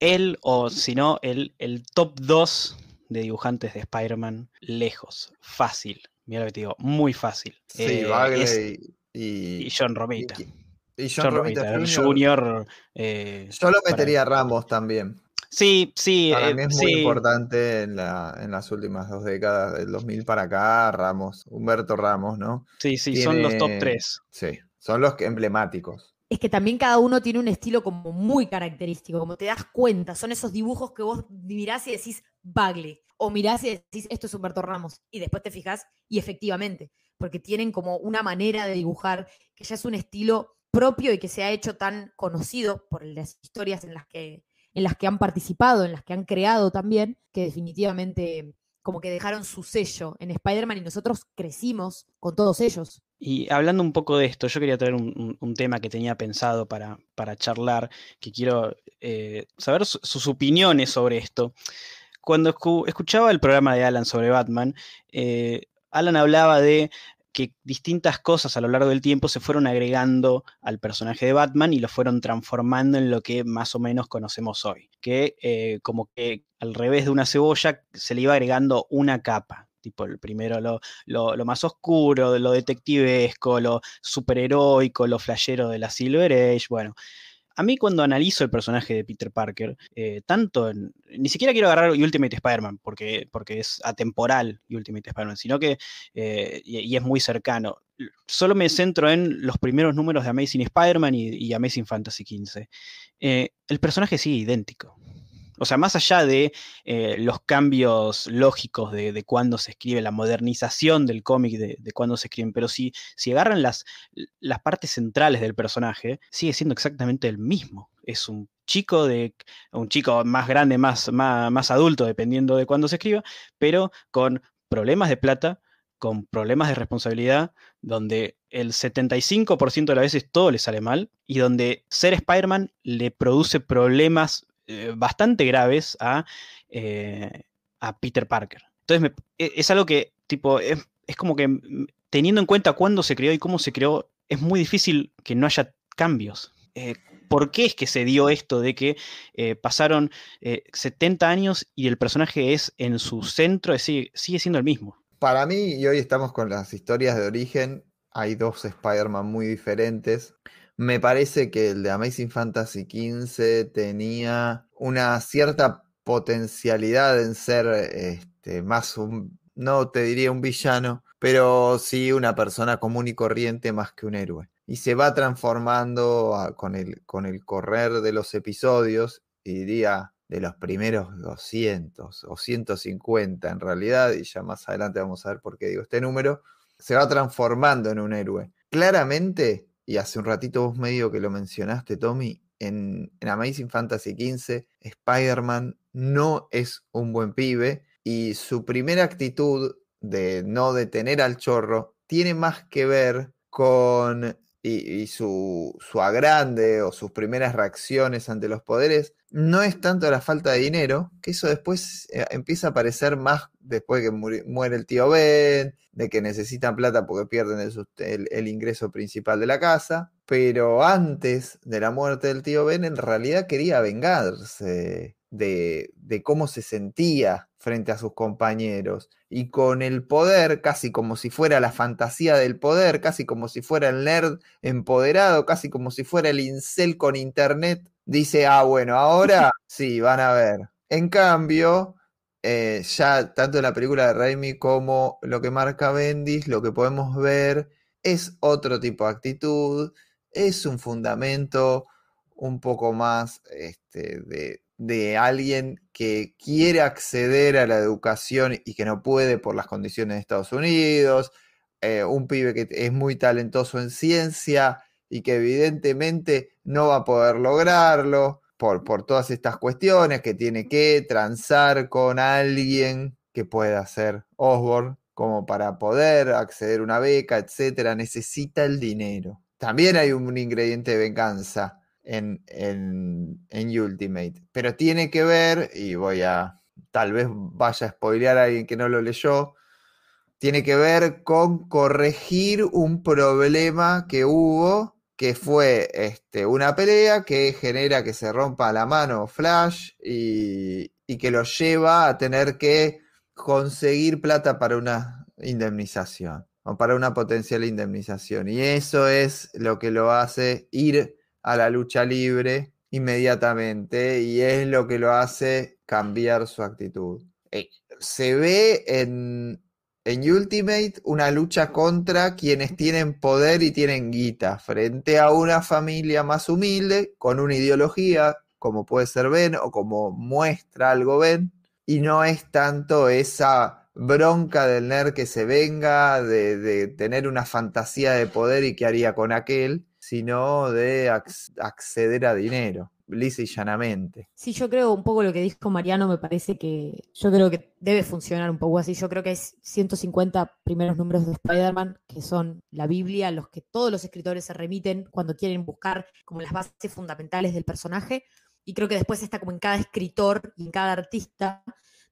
él o si no, el, el top 2 de dibujantes de Spider-Man, lejos, fácil. Mira lo que te digo, muy fácil. Sí, eh, Bagley es, y, y, John Romita. Y, y John, John, Romita, Romita Jr. Junior, eh, Yo lo metería para... Ramos también. Sí, sí. Para eh, mí es muy importante en, la, en, las últimas dos décadas, del 2000 para acá, Ramos, Humberto Ramos, ¿no? Sí, sí, Tiene... son los top 3. Sí, son los emblemáticos. Es que también cada uno tiene un estilo como muy característico, como te das cuenta, son esos dibujos que vos mirás y decís Bagley, o mirás y decís esto es Humberto Ramos, y después te fijas y efectivamente, porque tienen como una manera de dibujar que ya es un estilo propio y que se ha hecho tan conocido por las historias en las que, en las que han participado, en las que han creado también, que definitivamente como que dejaron su sello en Spider-Man y nosotros crecimos con todos ellos. Y hablando un poco de esto, yo quería traer un, tema que tenía pensado para, para charlar, que quiero eh, saber sus opiniones sobre esto. Cuando escuchaba el programa de Alan sobre Batman, eh, Alan hablaba de que distintas cosas a lo largo del tiempo se fueron agregando al personaje de Batman y lo fueron transformando en lo que más o menos conocemos hoy. Que eh, como que al revés de una cebolla se le iba agregando una capa. Tipo, el primero lo, lo, más oscuro, lo detectivesco, lo superheroico, lo flashero de la Silver Age. Bueno, a mí cuando analizo el personaje de Peter Parker, eh, tanto en, ni siquiera quiero agarrar Ultimate Spider-Man porque, porque es atemporal Ultimate Spider-Man, sino que, eh, y, es muy cercano. Solo me centro en los primeros números de Amazing Spider-Man y, Amazing Fantasy XV. Eh, el personaje sigue idéntico. O sea, más allá de eh, los cambios lógicos de, de cuándo se escribe, la modernización del cómic de, de cuándo se escriben, pero si, si agarran las, las partes centrales del personaje, sigue siendo exactamente el mismo. Es un chico de un chico más grande, más, más, más adulto, dependiendo de cuándo se escriba, pero con problemas de plata, con problemas de responsabilidad, donde el 75% de las veces todo le sale mal y donde ser Spider-Man le produce problemas eh, bastante graves a, eh, a, Peter Parker. Entonces e, es algo que, tipo, es, como que mm, teniendo en cuenta cuándo se creó y cómo se creó, es muy difícil que no haya cambios. Eh, ¿Por qué es que se dio esto de que pasaron 70 años y el personaje es en su centro, sigue, sigue siendo el mismo? Para mí, y hoy estamos con las historias de origen, hay dos Spider-Man muy diferentes. Me parece que el de Amazing Fantasy XV tenía una cierta potencialidad en ser este, más un, no te diría un villano, pero sí una persona común y corriente más que un héroe. Y se va transformando con, el, con el correr de los episodios, y diría de los primeros 200 o 150 en realidad, y ya más adelante vamos a ver por qué digo este número, se va transformando en un héroe. Claramente y hace un ratito vos medio que lo mencionaste, Tommy, en, Amazing Fantasy XV, Spider-Man no es un buen pibe y su primera actitud de no detener al chorro tiene más que ver con y, su, su, agrande o sus primeras reacciones ante los poderes no es tanto la falta de dinero, que eso después eh, empieza a aparecer más después que muere el tío Ben, de que necesitan plata porque pierden el, ingreso principal de la casa, pero antes de la muerte del tío Ben en realidad quería vengarse de, de cómo se sentía frente a sus compañeros. Y con el poder, casi como si fuera la fantasía del poder, casi como si fuera el nerd empoderado, casi como si fuera el incel con internet, dice, ah, bueno, ahora sí, van a ver. En cambio, eh, ya tanto en la película de Raimi como lo que marca Bendis, lo que podemos ver es otro tipo de actitud, es un fundamento un poco más este, de, de alguien que quiere acceder a la educación y que no puede por las condiciones de Estados Unidos, eh, un pibe que es muy talentoso en ciencia y que evidentemente no va a poder lograrlo por, por todas estas cuestiones, que tiene que transar con alguien que pueda ser Osborne como para poder acceder a una beca, etcétera, necesita el dinero. También hay un ingrediente de venganza en, Ultimate. Pero tiene que ver, y voy a, tal vez vaya a spoilear a alguien que no lo leyó, tiene que ver con corregir un problema que hubo, que fue este, una pelea que genera que se rompa la mano Flash y, y que lo lleva a tener que conseguir plata para una indemnización o para una potencial indemnización. Y eso es lo que lo hace ir a la lucha libre inmediatamente y es lo que lo hace cambiar su actitud. Se ve en, en Ultimate una lucha contra quienes tienen poder y tienen guita, frente a una familia más humilde, con una ideología, como puede ser Ben o como muestra algo Ben, y no es tanto esa bronca del nerd que se venga, de, de tener una fantasía de poder y qué haría con aquel, sino de acceder a dinero lisa y llanamente. Sí, yo creo un poco lo que dijo Mariano, me parece que yo creo que debe funcionar un poco así. Yo creo que es 150 primeros números de Spider-Man, que son la Biblia, los que todos los escritores se remiten cuando quieren buscar como las bases fundamentales del personaje. Y creo que después está como en cada escritor y en cada artista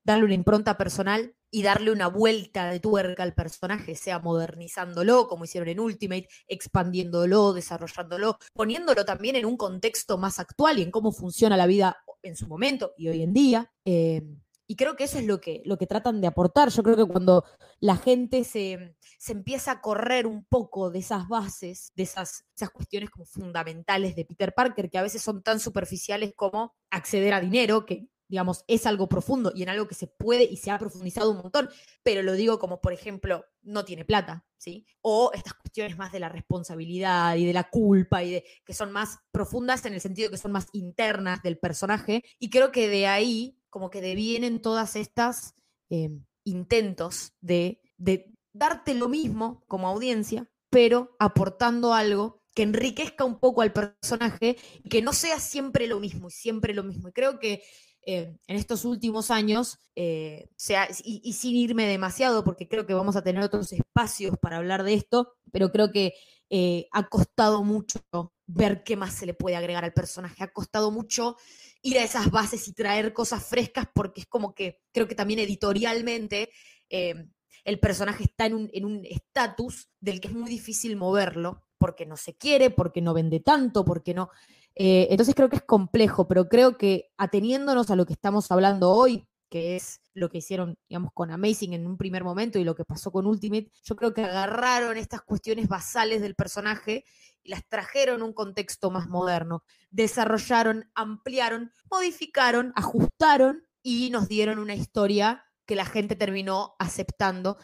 darle una impronta personal y darle una vuelta de tuerca al personaje, sea modernizándolo, como hicieron en Ultimate, expandiéndolo, desarrollándolo, poniéndolo también en un contexto más actual y en cómo funciona la vida en su momento y hoy en día. Eh, y creo que eso es lo que, lo que tratan de aportar. Yo creo que cuando la gente se, empieza a correr un poco de esas bases, de esas, esas cuestiones como fundamentales de Peter Parker, que a veces son tan superficiales como acceder a dinero, que digamos, es algo profundo y en algo que se puede y se ha profundizado un montón, pero lo digo como, por ejemplo, no tiene plata, ¿sí? O estas cuestiones más de la responsabilidad y de la culpa y de que son más profundas en el sentido que son más internas del personaje y creo que de ahí como que devienen todas estas eh, intentos de, de darte lo mismo como audiencia, pero aportando algo que enriquezca un poco al personaje y que no sea siempre lo mismo y siempre lo mismo. Y creo que eh, en estos últimos años, eh, sea, y, sin irme demasiado, porque creo que vamos a tener otros espacios para hablar de esto, pero creo que eh, ha costado mucho ver qué más se le puede agregar al personaje, ha costado mucho ir a esas bases y traer cosas frescas, porque es como que creo que también editorialmente el personaje está en un estatus del que es muy difícil moverlo, porque no se quiere, porque no vende tanto, porque no... Eh, entonces creo que es complejo, pero creo que ateniéndonos a lo que estamos hablando hoy, que es lo que hicieron, digamos, con Amazing en un primer momento y lo que pasó con Ultimate, yo creo que agarraron estas cuestiones basales del personaje y las trajeron a un contexto más moderno, desarrollaron, ampliaron, modificaron, ajustaron y nos dieron una historia que la gente terminó aceptando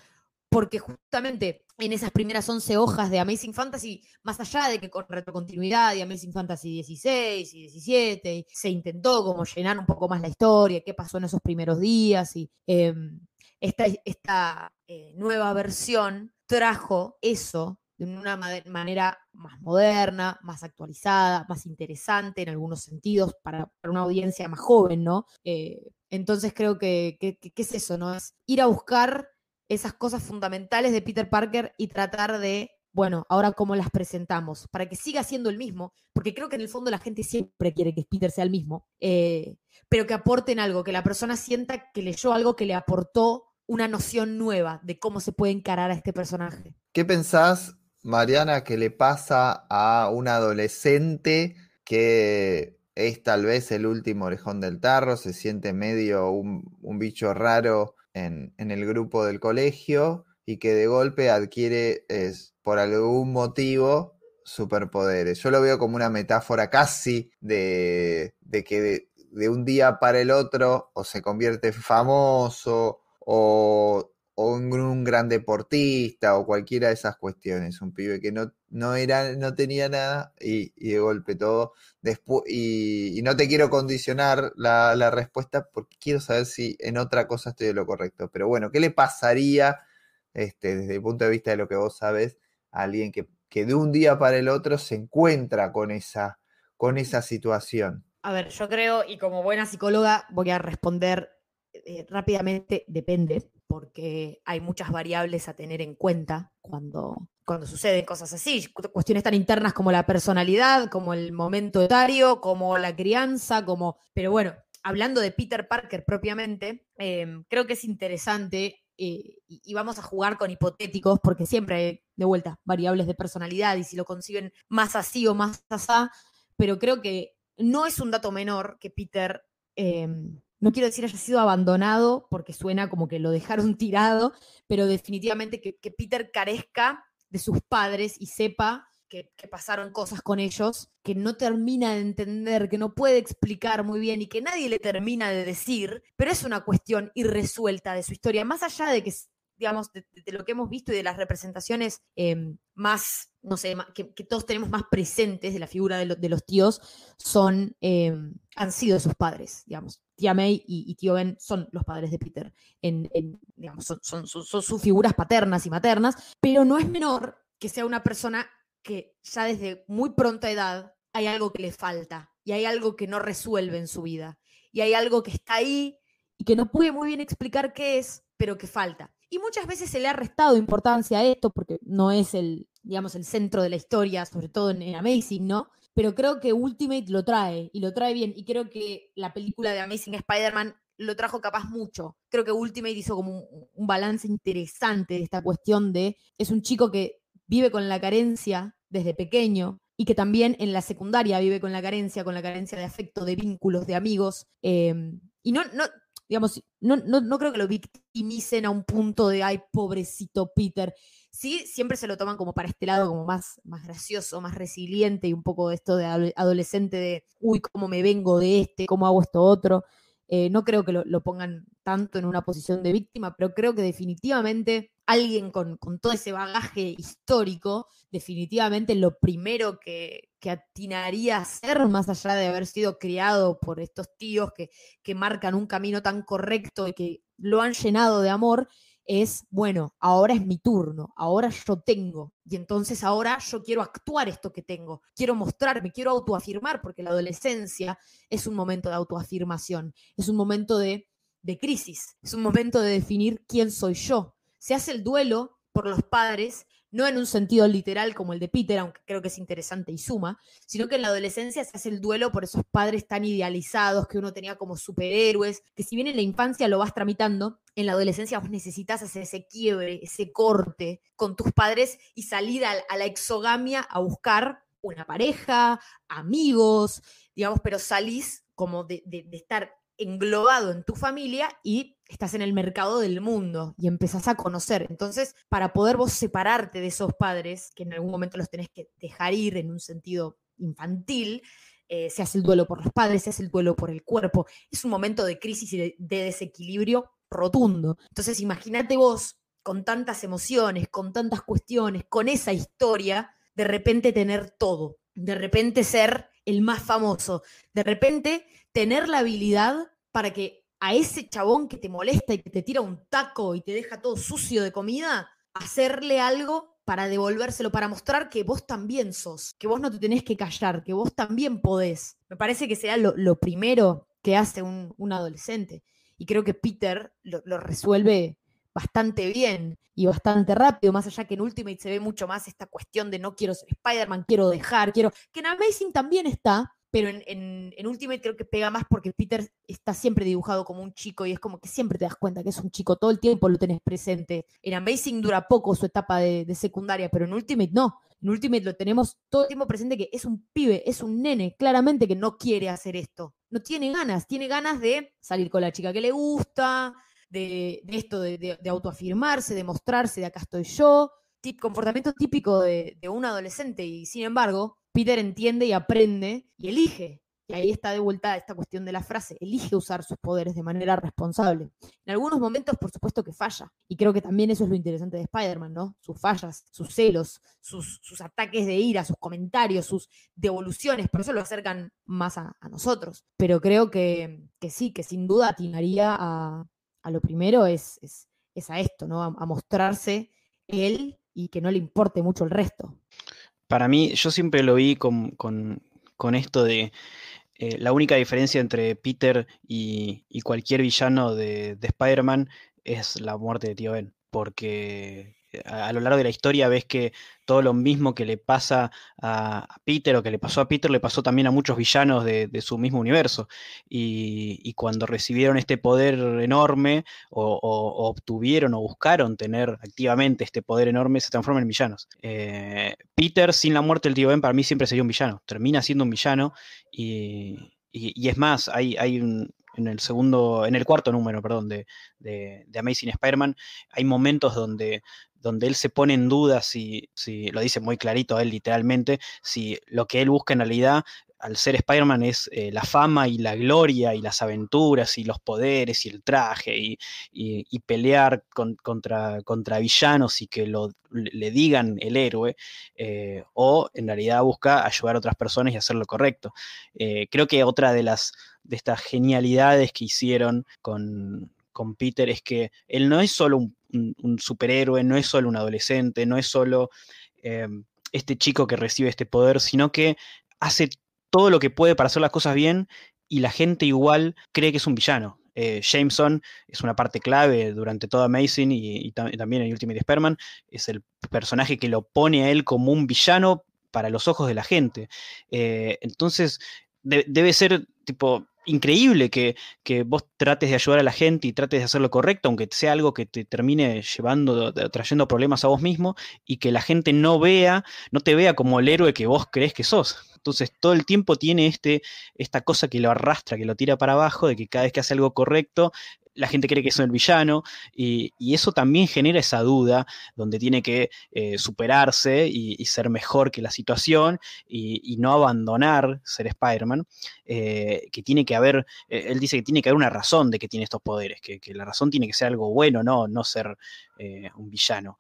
porque justamente en esas primeras 11 hojas de Amazing Fantasy, más allá de que con retrocontinuidad y Amazing Fantasy 16 y 17, se intentó como llenar un poco más la historia, qué pasó en esos primeros días, y em, esta, esta eh, nueva versión trajo eso de una manera más moderna, más actualizada, más interesante en algunos sentidos para, una audiencia más joven, ¿no? Eh, entonces creo que, que, que, es eso, ¿no? Es ir a buscar esas cosas fundamentales de Peter Parker y tratar de, bueno, ahora cómo las presentamos, para que siga siendo el mismo, porque creo que en el fondo la gente siempre quiere que Peter sea el mismo, eh, pero que aporten algo, que la persona sienta que leyó algo que le aportó una noción nueva de cómo se puede encarar a este personaje. ¿Qué pensás, Mariana, que le pasa a un adolescente que es tal vez el último orejón del tarro, se siente medio un, un bicho raro en, el grupo del colegio y que de golpe adquiere, es, por algún motivo, superpoderes. Yo lo veo como una metáfora casi de, que de, un día para el otro o se convierte famoso o, o en un gran deportista o cualquiera de esas cuestiones. Un pibe que no, no, era, no tenía nada y, de golpe todo. Después, y, no te quiero condicionar la, respuesta porque quiero saber si en otra cosa estoy de lo correcto. Pero bueno, ¿qué le pasaría este, desde el punto de vista de lo que vos sabes a alguien que, que de un día para el otro se encuentra con esa, con esa situación? A ver, yo creo, y como buena psicóloga voy a responder eh, rápidamente, depende porque hay muchas variables a tener en cuenta cuando, cuando suceden cosas así, cuestiones tan internas como la personalidad, como el momento etario, como la crianza, como... Pero bueno, hablando de Peter Parker propiamente, em, creo que es interesante eh, y, vamos a jugar con hipotéticos porque siempre hay, de vuelta, variables de personalidad y si lo consiguen más así o más así, pero creo que no es un dato menor que Peter em, no quiero decir haya sido abandonado, porque suena como que lo dejaron tirado, pero definitivamente que, Peter carezca de sus padres y sepa que, pasaron cosas con ellos, que no termina de entender, que no puede explicar muy bien y que nadie le termina de decir, pero es una cuestión irresuelta de su historia, más allá de que digamos, de, lo que hemos visto y de las representaciones em, más, no sé, que, todos tenemos más presentes de la figura de, los tíos, son, em, han sido sus padres, digamos. Tía May y, tío Ben son los padres de Peter, son, sus figuras paternas y maternas, pero no es menor que sea una persona que ya desde muy pronta edad hay algo que le falta y hay algo que no resuelve en su vida y hay algo que está ahí y que no puede muy bien explicar qué es, pero que falta. Y muchas veces se le ha restado importancia a esto porque no es el, digamos, el centro de la historia, sobre todo en, Amazing, ¿no? Pero creo que Ultimate lo trae y lo trae bien. Y creo que la película de Amazing Spider-Man lo trajo capaz mucho. Creo que Ultimate hizo como un, balance interesante de esta cuestión de es un chico que vive con la carencia desde pequeño y que también en la secundaria vive con la carencia, con la carencia de afecto, de vínculos, de amigos. Eh, y no, no, digamos, no, no, creo que lo victimicen a un punto de, ay, pobrecito Peter. Sí, siempre se lo toman como para este lado, como más, más gracioso, más resiliente y un poco de esto de adolescente de, uy, cómo me vengo de este, cómo hago esto otro. Eh, no creo que lo, pongan tanto en una posición de víctima, pero creo que definitivamente alguien con, todo ese bagaje histórico, definitivamente lo primero que, atinaría a ser, más allá de haber sido criado por estos tíos que, que marcan un camino tan correcto y que lo han llenado de amor, es, bueno, ahora es mi turno, ahora yo tengo, y entonces ahora yo quiero actuar esto que tengo, quiero mostrarme, quiero autoafirmar, porque la adolescencia es un momento de autoafirmación, es un momento de, de crisis, es un momento de definir quién soy yo. Se hace el duelo por los padres no en un sentido literal como el de Peter, aunque creo que es interesante y suma, sino que en la adolescencia se hace el duelo por esos padres tan idealizados que uno tenía como superhéroes, que si bien en la infancia lo vas tramitando, en la adolescencia vos necesitas hacer ese quiebre, ese corte con tus padres y salir a, la exogamia a buscar una pareja, amigos, digamos, pero salís como de, de estar englobado en tu familia y estás en el mercado del mundo y empezás a conocer. Entonces, para poder vos separarte de esos padres, que en algún momento los tenés que dejar ir en un sentido infantil, eh, se hace el duelo por los padres, se hace el duelo por el cuerpo. Es un momento de crisis y de, desequilibrio rotundo. Entonces, imagínate vos con tantas emociones, con tantas cuestiones, con esa historia, de repente tener todo, de repente ser el más famoso, de repente tener la habilidad para que a ese chabón que te molesta y que te tira un taco y te deja todo sucio de comida, hacerle algo para devolvérselo, para mostrar que vos también sos, que vos no te tenés que callar, que vos también podés. Me parece que sea lo, primero que hace un, adolescente. Y creo que Peter lo, lo, resuelve bastante bien y bastante rápido, más allá que en Ultimate se ve mucho más esta cuestión de no quiero ser Spider-Man, quiero dejar, quiero... Que en Amazing también está, pero en, en, Ultimate creo que pega más porque Peter está siempre dibujado como un chico y es como que siempre te das cuenta que es un chico, todo el tiempo lo tenés presente. En Amazing dura poco su etapa de, de secundaria, pero en Ultimate no. En Ultimate lo tenemos todo el tiempo presente que es un pibe, es un nene, claramente que no quiere hacer esto. No tiene ganas, tiene ganas de salir con la chica que le gusta, de, de esto, de, de, autoafirmarse, de mostrarse, de acá estoy yo. Comportamiento típico de un adolescente y sin embargo Peter entiende y aprende y elige. Y ahí está de vuelta esta cuestión de la frase, elige usar sus poderes de manera responsable. En algunos momentos, por supuesto que falla. Y creo que también eso es lo interesante de Spider-Man, ¿no? Sus fallas, sus celos, sus, ataques de ira, sus comentarios, sus devoluciones. Por eso lo acercan más a, nosotros. Pero creo que, sí, que sin duda atinaría a, lo primero es, es, a esto, ¿no? a mostrarse él y que no le importe mucho el resto. Para mí, yo siempre lo vi con, esto de eh, la única diferencia entre Peter y, cualquier villano de, de Spider-Man es la muerte de Tío Ben. Porque a, lo largo de la historia ves que todo lo mismo que le pasa a, Peter o que le pasó a Peter le pasó también a muchos villanos de, su mismo universo. Y, cuando recibieron este poder enorme o, obtuvieron o buscaron tener activamente este poder enorme, se transforman en villanos. Eh, Peter sin la muerte del tío Ben para mí siempre sería un villano. Termina siendo un villano y, es más, hay, hay un, en el segundo, en el cuarto número, perdón, de, de, de Amazing Spider-Man, hay momentos donde, donde él se pone en duda si, si, lo dice muy clarito él literalmente, si lo que él busca en realidad al ser Spider-Man es eh, la fama y la gloria y las aventuras y los poderes y el traje y, pelear contra, contra villanos y que lo, le digan el héroe, eh, o en realidad busca ayudar a otras personas y hacer lo correcto. Eh, creo que otra de las de estas genialidades que hicieron con, con Peter es que él no es solo un, superhéroe, no es solo un adolescente, no es solo este chico que recibe este poder, sino que hace todo lo que puede para hacer las cosas bien y la gente igual cree que es un villano. Eh, Jameson es una parte clave durante todo Amazing y, también en Ultimate Spider-Man. Es el personaje que lo pone a él como un villano para los ojos de la gente. Eh, entonces, debe ser tipo increíble que, vos trates de ayudar a la gente y trates de hacer lo correcto, aunque sea algo que te termine llevando, trayendo problemas a vos mismo, y que la gente no vea, no te vea como el héroe que vos crees que sos. Entonces todo el tiempo tiene este, esta cosa que lo arrastra, que lo tira para abajo, de que cada vez que hace algo correcto, la gente cree que es el villano, y, eso también genera esa duda, donde tiene que eh, superarse y, ser mejor que la situación, y, no abandonar ser Spider-Man, eh, que tiene que haber, eh, él dice que tiene que haber una razón de que tiene estos poderes, que, la razón tiene que ser algo bueno, no, no ser un villano,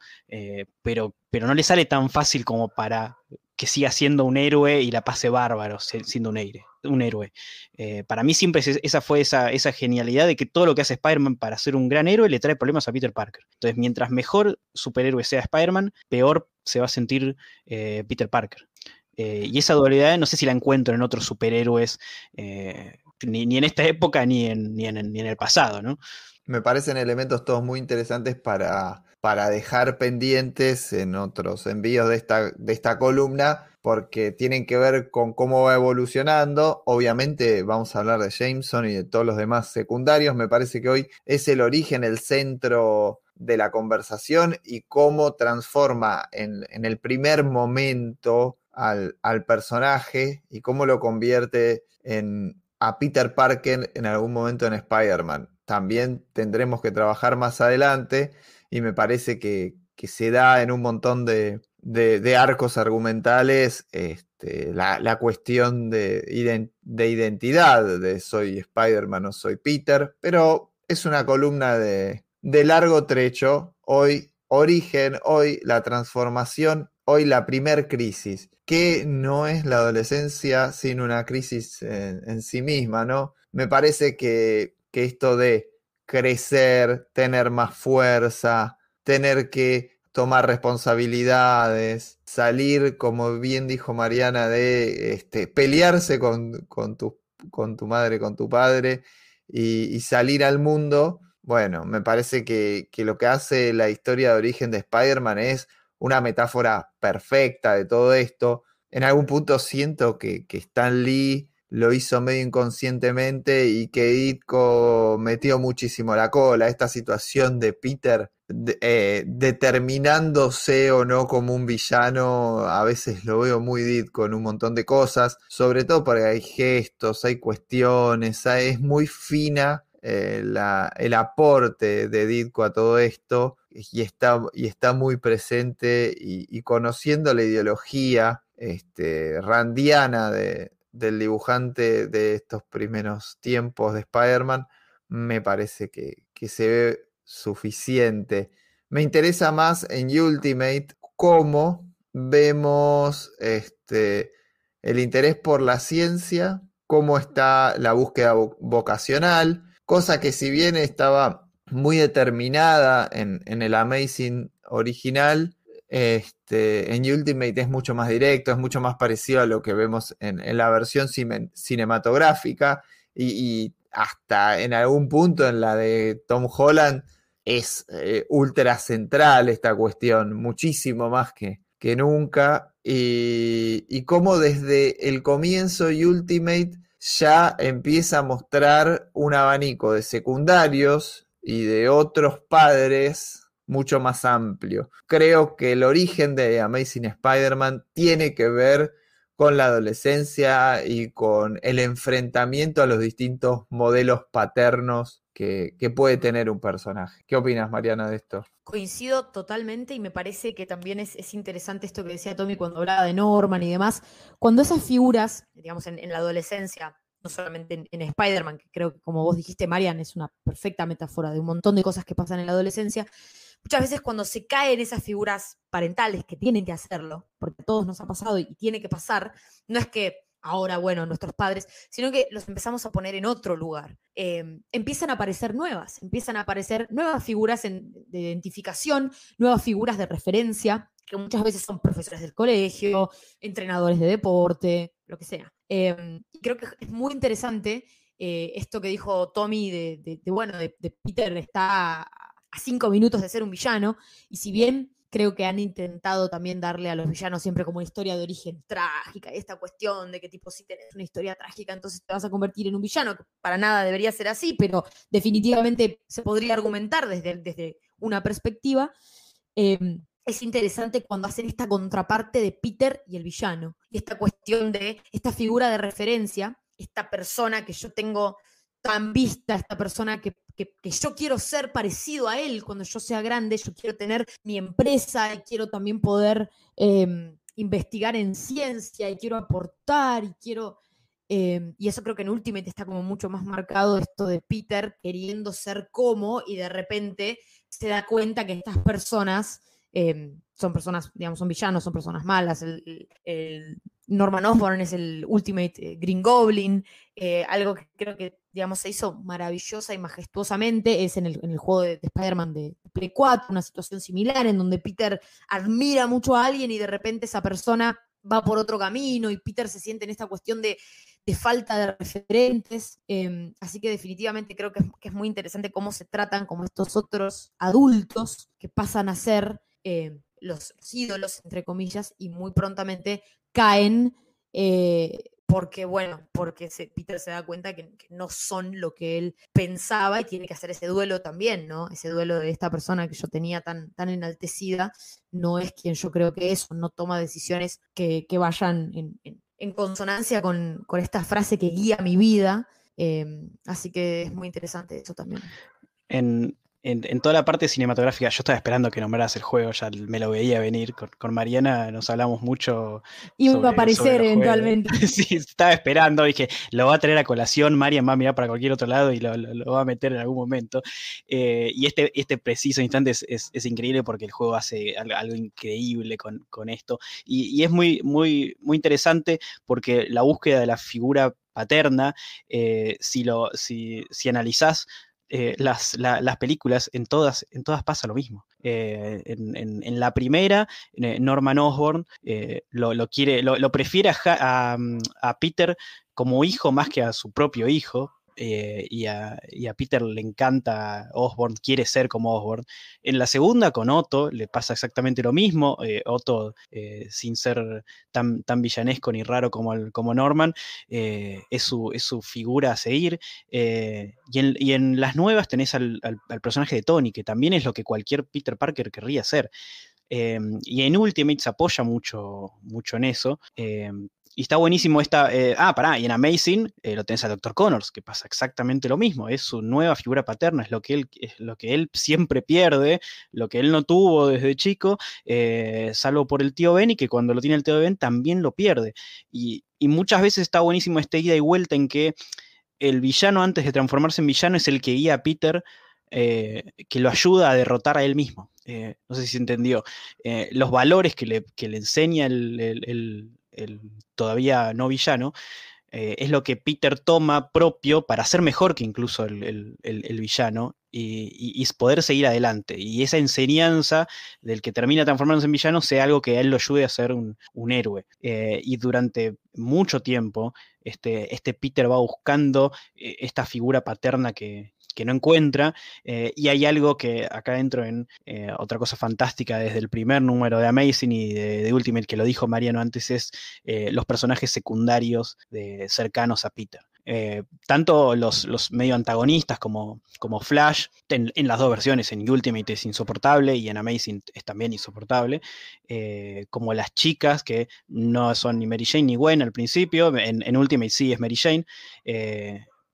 pero, pero no le sale tan fácil como para que siga siendo un héroe y la pase bárbaro siendo un héroe. Un héroe. Eh, para mí siempre esa fue esa, esa, genialidad de que todo lo que hace Spider-Man para ser un gran héroe le trae problemas a Peter Parker. Entonces, mientras mejor superhéroe sea Spider-Man, peor se va a sentir eh, Peter Parker. Eh, y esa dualidad no sé si la encuentro en otros superhéroes, ni, en esta época ni en, ni en, ni en el pasado, ¿no? Me parecen elementos todos muy interesantes para, para dejar pendientes en otros envíos de esta, de esta columna, porque tienen que ver con cómo va evolucionando. Obviamente vamos a hablar de Jameson y de todos los demás secundarios. Me parece que hoy es el origen, el centro de la conversación y cómo transforma en, el primer momento al, personaje y cómo lo convierte en, a Peter Parker en algún momento en Spider-Man también tendremos que trabajar más adelante y me parece que, se da en un montón de, arcos argumentales este, la, cuestión de, identidad, de soy Spider-Man o soy Peter, pero es una columna de, largo trecho. Hoy origen, hoy la transformación, hoy la primer crisis, que no es la adolescencia sin una crisis en, en sí misma, ¿no? Me parece que que esto de crecer, tener más fuerza, tener que tomar responsabilidades, salir, como bien dijo Mariana, de este, pelearse con, tu, con, tu, madre, con tu padre y, salir al mundo, bueno, me parece que, lo que hace la historia de origen de Spider-Man es una metáfora perfecta de todo esto. En algún punto siento que, que Stan Lee lo hizo medio inconscientemente y que Ditko metió muchísimo la cola. Esta situación de Peter eh, determinándose o no como un villano, a veces lo veo muy Ditko en un montón de cosas, sobre todo porque hay gestos, hay cuestiones, es muy fina eh, el aporte de Ditko a todo esto y está, y está muy presente y, conociendo la ideología este, randiana de, del dibujante de estos primeros tiempos de Spider-Man, me parece que, se ve suficiente. Me interesa más en Ultimate cómo vemos este, el interés por la ciencia, cómo está la búsqueda vocacional, cosa que si bien estaba muy determinada en, en el Amazing original, este, en Ultimate es mucho más directo, es mucho más parecido a lo que vemos en, la versión cinematográfica y, hasta en algún punto en la de Tom Holland es eh, ultra central esta cuestión, muchísimo más que, que nunca. Y, y como desde el comienzo Ultimate ya empieza a mostrar un abanico de secundarios y de otros padres mucho más amplio. Creo que el origen de Amazing Spider-Man tiene que ver con la adolescencia y con el enfrentamiento a los distintos modelos paternos que, puede tener un personaje. ¿Qué opinas, Mariana, de esto? Coincido totalmente y me parece que también es, es interesante esto que decía Tommy cuando hablaba de Norman y demás. Cuando esas figuras, digamos, en, en la adolescencia, no solamente en, en Spider-Man, que creo que como vos dijiste, Marian, es una perfecta metáfora de un montón de cosas que pasan en la adolescencia, muchas veces cuando se caen esas figuras parentales que tienen que hacerlo, porque a todos nos ha pasado y tiene que pasar, no es que ahora, bueno, nuestros padres, sino que los empezamos a poner en otro lugar. Eh, empiezan a aparecer nuevas, empiezan a aparecer nuevas figuras de identificación, nuevas figuras de referencia, que muchas veces son profesores del colegio, entrenadores de deporte, lo que sea. Eh, creo que es muy interesante eh, esto que dijo Tommy de, bueno, de Peter está a cinco minutos de ser un villano, y si bien creo que han intentado también darle a los villanos siempre como una historia de origen trágica, y esta cuestión de que tipo si tenés una historia trágica, entonces te vas a convertir en un villano, que para nada debería ser así, pero definitivamente se podría argumentar desde, desde una perspectiva. eh, es interesante cuando hacen esta contraparte de Peter y el villano, y esta cuestión de esta figura de referencia, esta persona que yo tengo tan vista, esta persona que, que- yo quiero ser parecido a él cuando yo sea grande, yo quiero tener mi empresa y quiero también poder eh, investigar en ciencia y quiero aportar y quiero... eh, y eso creo que en Ultimate está como mucho más marcado esto de Peter queriendo ser como y de repente se da cuenta que estas personas eh, son personas, digamos, son villanos, son personas malas. El Norman Osborn es el Ultimate eh, Green Goblin, eh, algo que creo que, digamos, se hizo maravillosa y majestuosamente, es en el, juego de, de Spider-Man de Play 4, una situación similar en donde Peter admira mucho a alguien y de repente esa persona va por otro camino y Peter se siente en esta cuestión de, falta de referentes. eh, así que definitivamente creo que es, muy interesante cómo se tratan como estos otros adultos que pasan a ser eh, los, los ídolos, entre comillas, y muy prontamente caen eh, porque, bueno, porque se- Peter se da cuenta que, no son lo que él pensaba y tiene que hacer ese duelo también, ¿no? Ese duelo de esta persona que yo tenía tan, tan enaltecida, no es quien yo creo que es, no toma decisiones que, que vayan en, en- en consonancia con, con esta frase que guía mi vida. eh, así que es muy interesante eso también. en, en- en toda la parte cinematográfica, yo estaba esperando que nombraras el juego, ya me lo veía venir. Con, con Mariana nos hablamos mucho. Iba sobre- a aparecer eventualmente. Sí, estaba esperando, dije, lo va a traer a colación, Marian va a mirar para cualquier otro lado y lo, lo- lo va a meter en algún momento. Eh, y este, este preciso instante es, es- es increíble porque el juego hace algo, algo increíble con, con esto. Y, y es muy, muy, muy interesante porque la búsqueda de la figura paterna, eh, si, lo, si, si analizás eh, las, la- las películas, en todas, en todas pasa lo mismo. Eh, en, en- en la primera, eh, Norman Osborn lo, lo quiere, lo, lo prefiere a, a, mm, a Peter como hijo más que a su propio hijo. Eh, y, a, Peter le encanta Osborn, quiere ser como Osborn. En la segunda, con Otto, le pasa exactamente lo mismo. eh, Otto, eh, sin ser tan, villanesco ni raro como, Norman, es, su, figura a seguir. y, en, las nuevas tenés al, personaje de Tony, que también es lo que cualquier Peter Parker querría ser. Eh, y en Ultimate se apoya mucho, mucho en eso. eh, y está buenísimo esta. eh, ah, pará, y en Amazing eh, lo tenés a Dr. Connors, que pasa exactamente lo mismo. Es su nueva figura paterna, es lo que él, es lo que él siempre pierde, lo que él no tuvo desde chico, eh, salvo por el tío Ben, y que cuando lo tiene el tío Ben también lo pierde. Y, y muchas veces está buenísimo esta ida y vuelta en que el villano, antes de transformarse en villano, es el que guía a Peter, que lo ayuda a derrotar a él mismo. No sé si se entendió. Los valores que le, que le enseña el- el todavía no villano eh, es lo que Peter toma propio para ser mejor que incluso el, el- villano y, y- y poder seguir adelante. Y esa enseñanza del que termina transformándose en villano sea algo que a él lo ayude a ser un, un héroe. Eh, y durante mucho tiempo, este, este Peter va buscando eh, esta figura paterna que, que no encuentra. eh, y hay algo que acá entro en eh, otra cosa fantástica desde el primer número de Amazing y de, Ultimate, que lo dijo Mariano antes, es eh, los personajes secundarios de, cercanos a Peter. Tanto los, los medio antagonistas como, como Flash, en, las dos versiones, en Ultimate es insoportable y en Amazing es también insoportable, como las chicas que no son ni Mary Jane ni Gwen al principio, en, Ultimate sí es Mary Jane,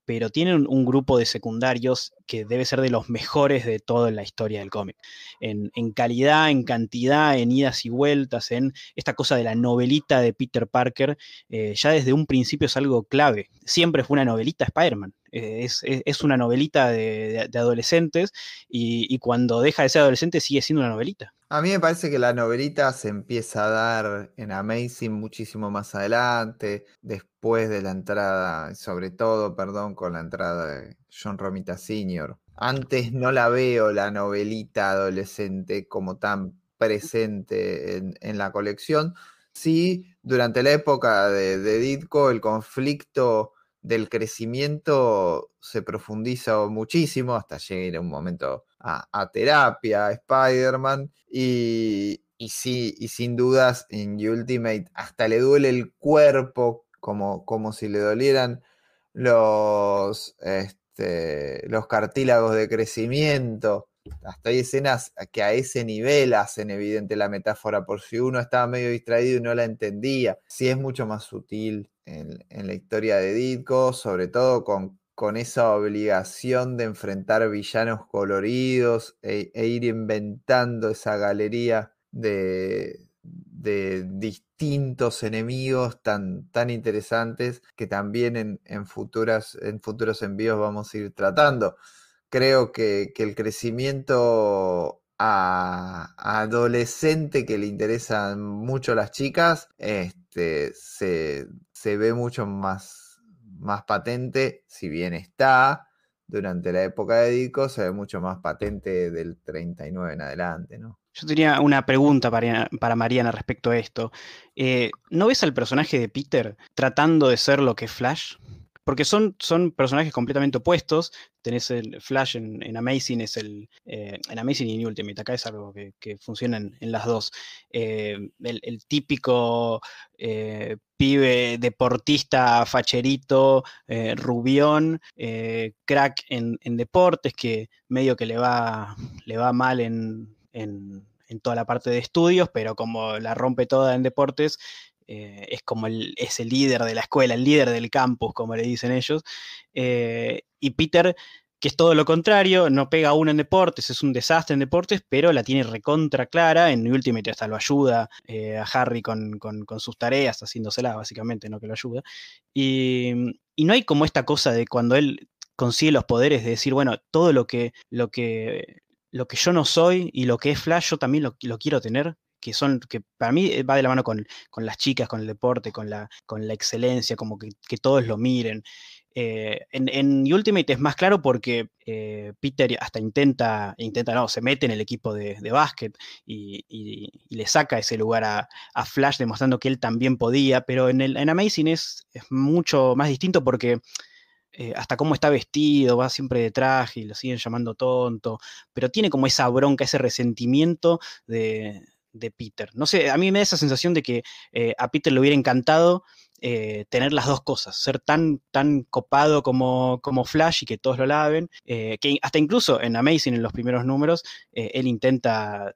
pero tienen un grupo de secundarios que debe ser de los mejores de toda la historia del cómic. En, calidad, en cantidad, en idas y vueltas, en esta cosa de la novelita de Peter Parker, eh, ya desde un principio es algo clave. Siempre fue una novelita Spider-Man. Eh, es, una novelita de, adolescentes y, y, cuando deja de ser adolescente sigue siendo una novelita. A mí me parece que la novelita se empieza a dar en Amazing muchísimo más adelante, después de la entrada, sobre todo, perdón, con la entrada de John Romita Sr. Antes no la veo la novelita adolescente como tan presente en, la colección. Sí, durante la época de, de Ditko, el conflicto del crecimiento se profundiza muchísimo hasta llegar a un momento a, terapia, a Spider-Man, y, sí, y sin dudas en Ultimate hasta le duele el cuerpo, como, como si le dolieran los, este, los cartílagos de crecimiento. Hasta hay escenas que a ese nivel hacen evidente la metáfora, por si uno estaba medio distraído y no la entendía. Sí es mucho más sutil en, en la historia de Ditko, sobre todo con con esa obligación de enfrentar villanos coloridos e, e ir inventando esa galería de, distintos enemigos tan, tan interesantes que también en, futuras, en futuros envíos vamos a ir tratando. Creo que, el crecimiento a, adolescente que le interesan mucho las chicas, este, se, se ve mucho más más patente, si bien está durante la época de Dico, se ve mucho más patente del 39 en adelante, ¿no? Yo tenía una pregunta para, para Mariana respecto a esto. Eh, ¿No ves al personaje de Peter tratando de ser lo que es Flash? Porque son, son personajes completamente opuestos. Tenés el Flash en, Amazing, es el. Eh, en Amazing y en Ultimate, acá es algo que, funciona en, las dos. Eh, el, típico eh, pibe deportista, facherito, rubión, crack en, deportes, que medio que le va, le va mal en, en toda la parte de estudios, pero como la rompe toda en deportes, eh, es como el, es el líder de la escuela, el líder del campus, como le dicen ellos. Eh, y Peter, que es todo lo contrario, no pega uno en deportes, es un desastre en deportes, pero la tiene recontra clara. En Ultimate hasta lo ayuda eh, a Harry con, sus tareas, haciéndosela básicamente, no que lo ayuda. Y, no hay como esta cosa de cuando él consigue los poderes de decir, bueno, todo lo que, lo que, lo que yo no soy y lo que es Flash, yo también lo quiero tener que son, que para mí eh, va de la mano con, las chicas, con el deporte, con la, con la excelencia, como que, todos lo miren. Eh, en, Ultimate es más claro porque eh, Peter hasta intenta, intenta, no, se mete en el equipo de, básquet y, le saca ese lugar a, Flash demostrando que él también podía, pero en, el, en Amazing es, es mucho más distinto porque... hasta cómo está vestido, va siempre de traje y lo siguen llamando tonto, pero tiene como esa bronca, ese resentimiento de, de Peter. No sé, a mí me da esa sensación de que eh, a Peter le hubiera encantado eh, tener las dos cosas, ser tan, tan copado como, como Flash y que todos lo laven, eh, que hasta incluso en Amazing, en los primeros números, él intenta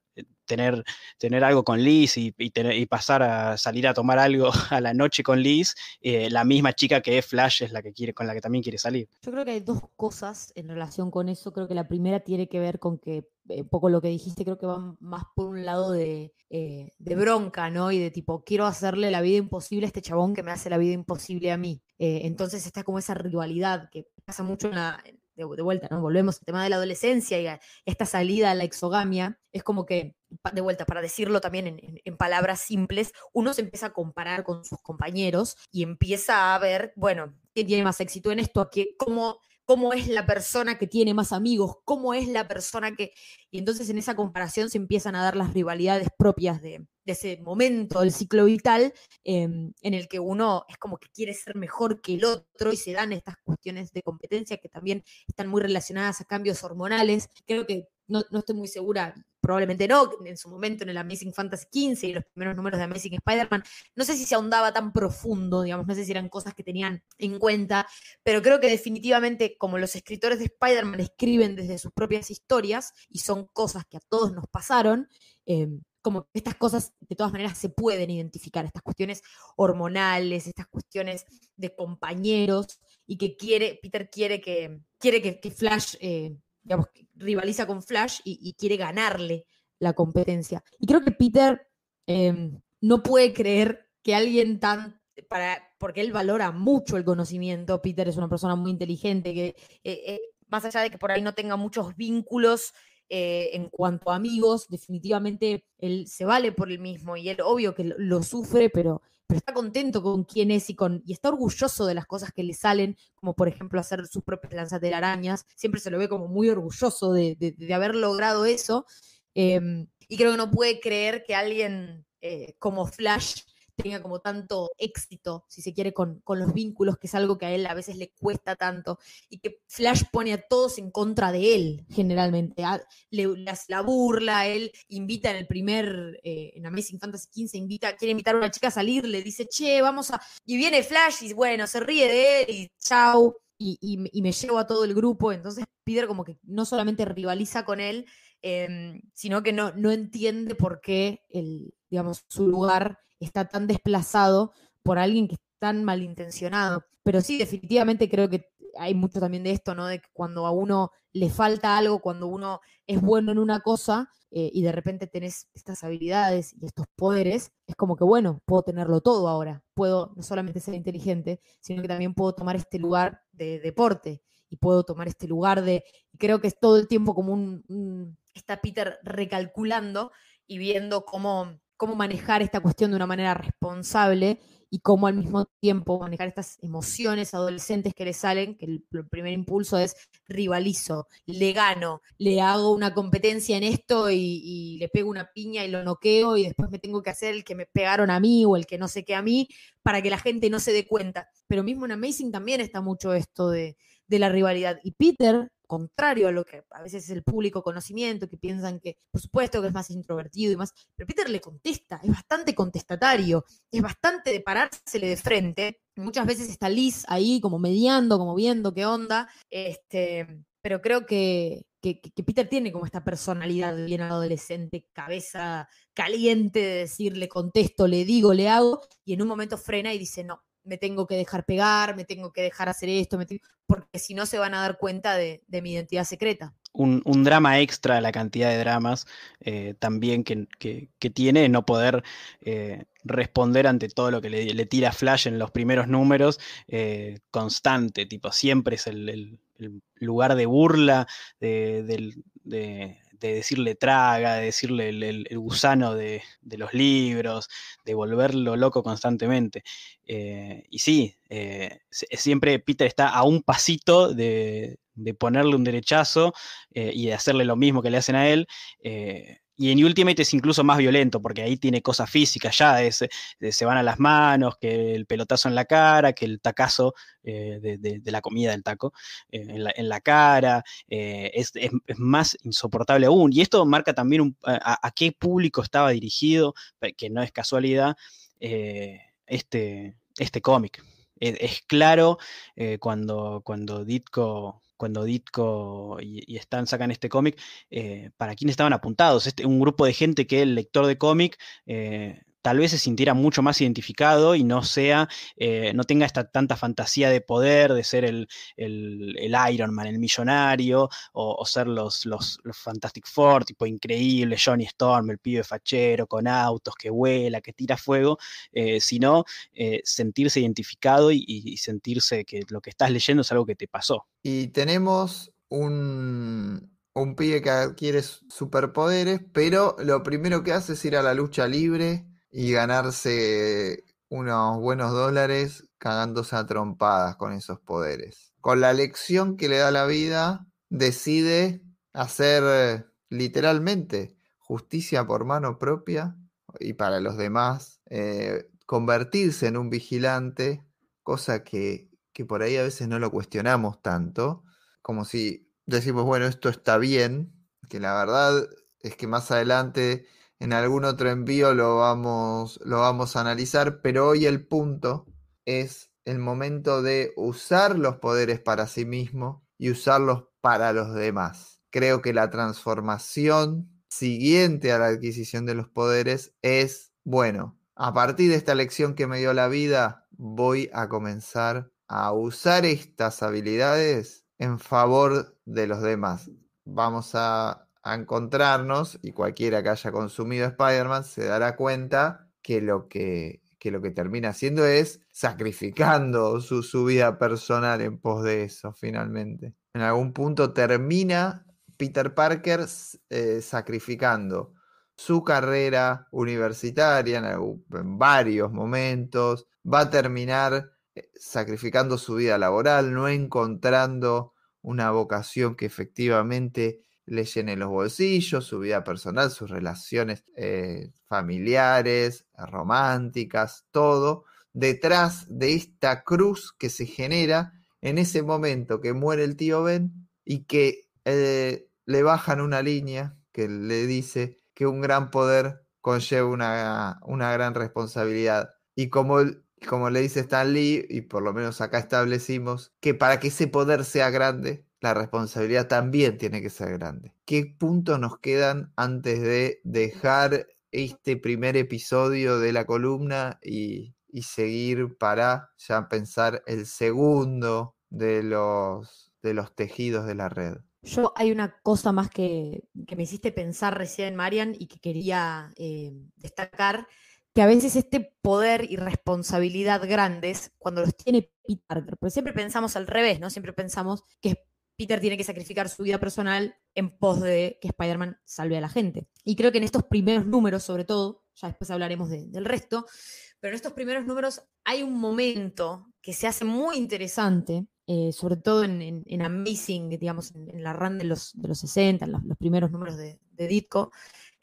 tener, tener algo con Liz y, y, pasar a salir a tomar algo a la noche con Liz, eh, la misma chica que es Flash es la que quiere, con la que también quiere salir. Yo creo que hay dos cosas en relación con eso. Creo que la primera tiene que ver con que eh, poco lo que dijiste, creo que va más por un lado de, eh, de, bronca, ¿no? Y de tipo, quiero hacerle la vida imposible a este chabón que me hace la vida imposible a mí. entonces está como esa rivalidad que pasa mucho en la, de, vuelta, ¿no? Volvemos al tema de la adolescencia y esta salida a la exogamia, es como que, de vuelta, para decirlo también en, palabras simples, uno se empieza a comparar con sus compañeros y empieza a ver, bueno, quién tiene más éxito en esto, cómo, cómo es la persona que tiene más amigos, cómo es la persona que... Y entonces en esa comparación se empiezan a dar las rivalidades propias de, ese momento del ciclo vital em, en el que uno es como que quiere ser mejor que el otro y se dan estas cuestiones de competencia que también están muy relacionadas a cambios hormonales. Creo que no, estoy muy segura, probablemente no, en su momento en el Amazing Fantasy XV y los primeros números de Amazing Spider-Man, no sé si se ahondaba tan profundo, digamos, no sé si eran cosas que tenían en cuenta, pero creo que definitivamente como los escritores de Spider-Man escriben desde sus propias historias y son cosas que a todos nos pasaron, em, como estas cosas de todas maneras se pueden identificar, estas cuestiones hormonales, estas cuestiones de compañeros, y que quiere, Peter quiere que, quiere que, Flash, eh, digamos, rivaliza con Flash y, quiere ganarle la competencia. Y creo que Peter em, no puede creer que alguien tan, para, porque él valora mucho el conocimiento, Peter es una persona muy inteligente, que eh, eh, más allá de que por ahí no tenga muchos vínculos eh, en cuanto a amigos, definitivamente él se vale por él mismo y él obvio que lo, sufre, pero, pero, está contento con quién es y, con, y está orgulloso de las cosas que le salen, como por ejemplo hacer sus propias lanzatelarañas. Siempre se lo ve como muy orgulloso de, haber logrado eso. Em, y creo que no puede creer que alguien eh, como Flash tenga como tanto éxito, si se quiere, con, los vínculos, que es algo que a él a veces le cuesta tanto, y que Flash pone a todos en contra de él, generalmente. le, hace la burla, él invita en el primer, eh, en Amazing Fantasy 15, invita, quiere invitar a una chica a salir, le dice, che, vamos a. Y viene Flash y bueno, se ríe de él y chau. Y, me llevo a todo el grupo. Entonces Peter como que no solamente rivaliza con él, em, sino que no, no entiende por qué el, digamos, su lugar está tan desplazado por alguien que es tan malintencionado. Pero sí, definitivamente creo que hay mucho también de esto, ¿no? De que cuando a uno le falta algo, cuando uno es bueno en una cosa eh, y de repente tenés estas habilidades y estos poderes, es como que, bueno, puedo tenerlo todo ahora. Puedo no solamente ser inteligente, sino que también puedo tomar este lugar de deporte y puedo tomar este lugar de... Creo que es todo el tiempo como un está Peter recalculando y viendo cómo cómo manejar esta cuestión de una manera responsable y cómo al mismo tiempo manejar estas emociones adolescentes que le salen, que el, primer impulso es rivalizo, le gano, le hago una competencia en esto y, le pego una piña y lo noqueo y después me tengo que hacer el que me pegaron a mí o el que no sé qué a mí para que la gente no se dé cuenta. Pero mismo en Amazing también está mucho esto de, de la rivalidad. Y Peter contrario a lo que a veces es el público conocimiento, que piensan que, por supuesto, que es más introvertido y más, pero Peter le contesta, es bastante contestatario, es bastante de parársele de frente. Muchas veces está Liz ahí como mediando, como viendo qué onda, este, pero creo que, que, Peter tiene como esta personalidad bien adolescente, cabeza caliente de decir, le contesto, le digo, le hago, y en un momento frena y dice, no, me tengo que dejar pegar, me tengo que dejar hacer esto, porque si no se van a dar cuenta de, mi identidad secreta. Un, drama extra la cantidad de dramas eh, también que, tiene no poder eh, responder ante todo lo que le, tira Flash en los primeros números, eh, constante, tipo, siempre es el, lugar de burla de, de decirle traga, de decirle el, gusano de, los libros, de volverlo loco constantemente. Eh, y sí, eh, siempre Peter está a un pasito de, ponerle un derechazo eh, y de hacerle lo mismo que le hacen a él. Y en Ultimate es incluso más violento, porque ahí tiene cosas físicas ya, es, se van a las manos, que el pelotazo en la cara, que el tacazo eh, de, la comida del taco eh, en, la, cara, eh, es, más insoportable aún. Y esto marca también a, qué público estaba dirigido, que no es casualidad, este, este cómic. Es, claro cuando, cuando Ditko cuando Ditko y, Stan sacan este cómic, eh, para quién estaban apuntados. Este, un grupo de gente que el lector de cómic eh, tal vez se sintiera mucho más identificado y no sea, eh, no tenga esta tanta fantasía de poder, de ser el, Iron Man, el millonario, o, ser los, los, Fantastic Four, tipo increíble, Johnny Storm, el pibe fachero, con autos, que vuela, que tira fuego, eh, sino eh, sentirse identificado y, sentirse que lo que estás leyendo es algo que te pasó. Y tenemos un, un pibe que adquiere superpoderes, pero lo primero que hace es ir a la lucha libre y ganarse unos buenos dólares cagándose a trompadas con esos poderes. Con la lección que le da la vida, decide hacer literalmente justicia por mano propia y para los demás, eh, convertirse en un vigilante, cosa que, que por ahí a veces no lo cuestionamos tanto, como si decimos, bueno, esto está bien, que la verdad es que más adelante en algún otro envío lo vamos, lo vamos a analizar, pero hoy el punto es el momento de usar los poderes para sí mismo y usarlos para los demás. Creo que la transformación siguiente a la adquisición de los poderes es, bueno, a partir de esta lección que me dio la vida, voy a comenzar a usar estas habilidades en favor de los demás. Vamos a, encontrarnos y cualquiera que haya consumido Spider-Man se dará cuenta que lo que, lo que termina haciendo es sacrificando su, vida personal en pos de eso, finalmente. En algún punto termina Peter Parker eh, sacrificando su carrera universitaria en, varios momentos, va a terminar eh, sacrificando su vida laboral, no encontrando una vocación que efectivamente le llene los bolsillos, su vida personal, sus relaciones eh, familiares, románticas, todo, detrás de esta cruz que se genera en ese momento que muere el tío Ben y que eh, le bajan una línea que le dice que un gran poder conlleva una, una gran responsabilidad. Y como, como le dice Stan Lee, y por lo menos acá establecimos, que para que ese poder sea grande, la responsabilidad también tiene que ser grande. ¿Qué puntos nos quedan antes de dejar este primer episodio de la columna y, y seguir para ya pensar el segundo de los, de los tejidos de la red? Yo hay una cosa más que, me hiciste pensar recién, Marian, y que quería eh, destacar, que a veces este poder y responsabilidad grandes, cuando los tiene Peter, porque siempre pensamos al revés, ¿no? Siempre pensamos que Peter tiene que sacrificar su vida personal en pos de que Spider-Man salve a la gente. Y creo que en estos primeros números, sobre todo, ya después hablaremos del resto, pero en estos primeros números hay un momento que se hace muy interesante, eh, sobre todo en, Amazing, digamos, en, la run de los, de los 60, en los, primeros números de, Ditko,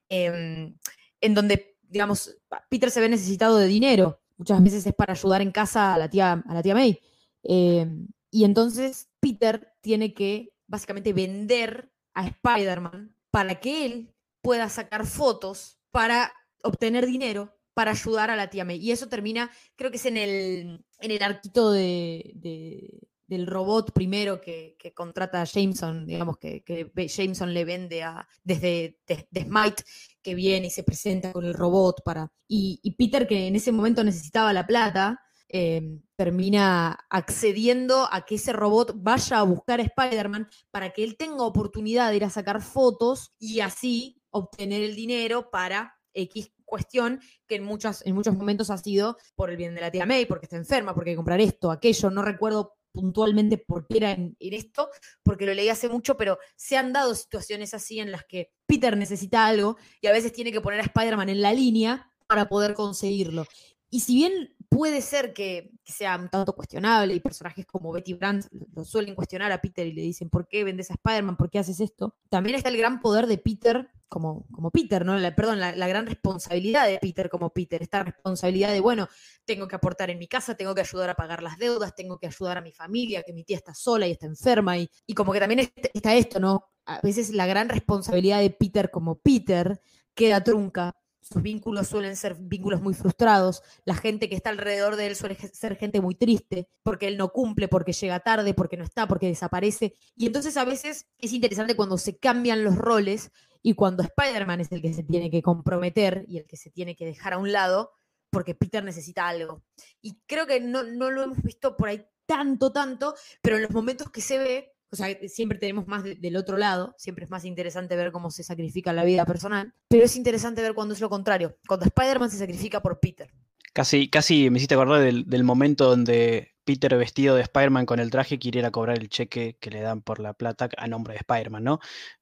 em, en donde, digamos, Peter se ve necesitado de dinero. Muchas veces es para ayudar en casa a la tía, a la tía May. Em, y entonces Peter tiene que básicamente vender a Spider-Man para que él pueda sacar fotos para obtener dinero para ayudar a la tía May. Y eso termina, creo que es en el, en el arquito de, del robot primero que, contrata a Jameson, digamos que, Jameson le vende a, desde de, Smite, que viene y se presenta con el robot para... Y, Peter, que en ese momento necesitaba la plata, em, termina accediendo a que ese robot vaya a buscar a Spider-Man para que él tenga oportunidad de ir a sacar fotos y así obtener el dinero para X cuestión que en, en muchos momentos ha sido por el bien de la tía May, porque está enferma, porque hay que comprar esto, aquello, no recuerdo puntualmente por qué era en, esto, porque lo leí hace mucho, pero se han dado situaciones así en las que Peter necesita algo y a veces tiene que poner a Spider-Man en la línea para poder conseguirlo. Y si bien puede ser que, sea un tanto cuestionable y personajes como Betty Brandt lo suelen cuestionar a Peter y le dicen, ¿por qué vendes a Spider-Man? ¿Por qué haces esto? También está el gran poder de Peter como, como Peter, ¿no? Perdón, la, gran responsabilidad de Peter como Peter, esta responsabilidad de, bueno, tengo que aportar en mi casa, tengo que ayudar a pagar las deudas, tengo que ayudar a mi familia, que mi tía está sola y está enferma, y, y como que también está esto, ¿no? A veces la gran responsabilidad de Peter como Peter queda trunca sus vínculos suelen ser vínculos muy frustrados, la gente que está alrededor de él suele ser gente muy triste, porque él no cumple, porque llega tarde, porque no está, porque desaparece. Y entonces a veces es interesante cuando se cambian los roles y cuando Spider-Man es el que se tiene que comprometer y el que se tiene que dejar a un lado, porque Peter necesita algo. Y creo que no, no lo hemos visto por ahí tanto, tanto, pero en los momentos que se ve, o sea, siempre tenemos más del otro lado, siempre es más interesante ver cómo se sacrifica la vida personal, pero es interesante ver cuando es lo contrario, cuando Spider-Man se sacrifica por Peter. Casi, casi me hiciste acordar del, momento donde Peter vestido de Spider-Man con el traje quiere ir a cobrar el cheque que le dan por la plata a nombre de Spider-Man, ¿no?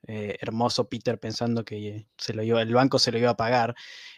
Eh, hermoso Peter pensando que se lo el banco se lo iba a pagar.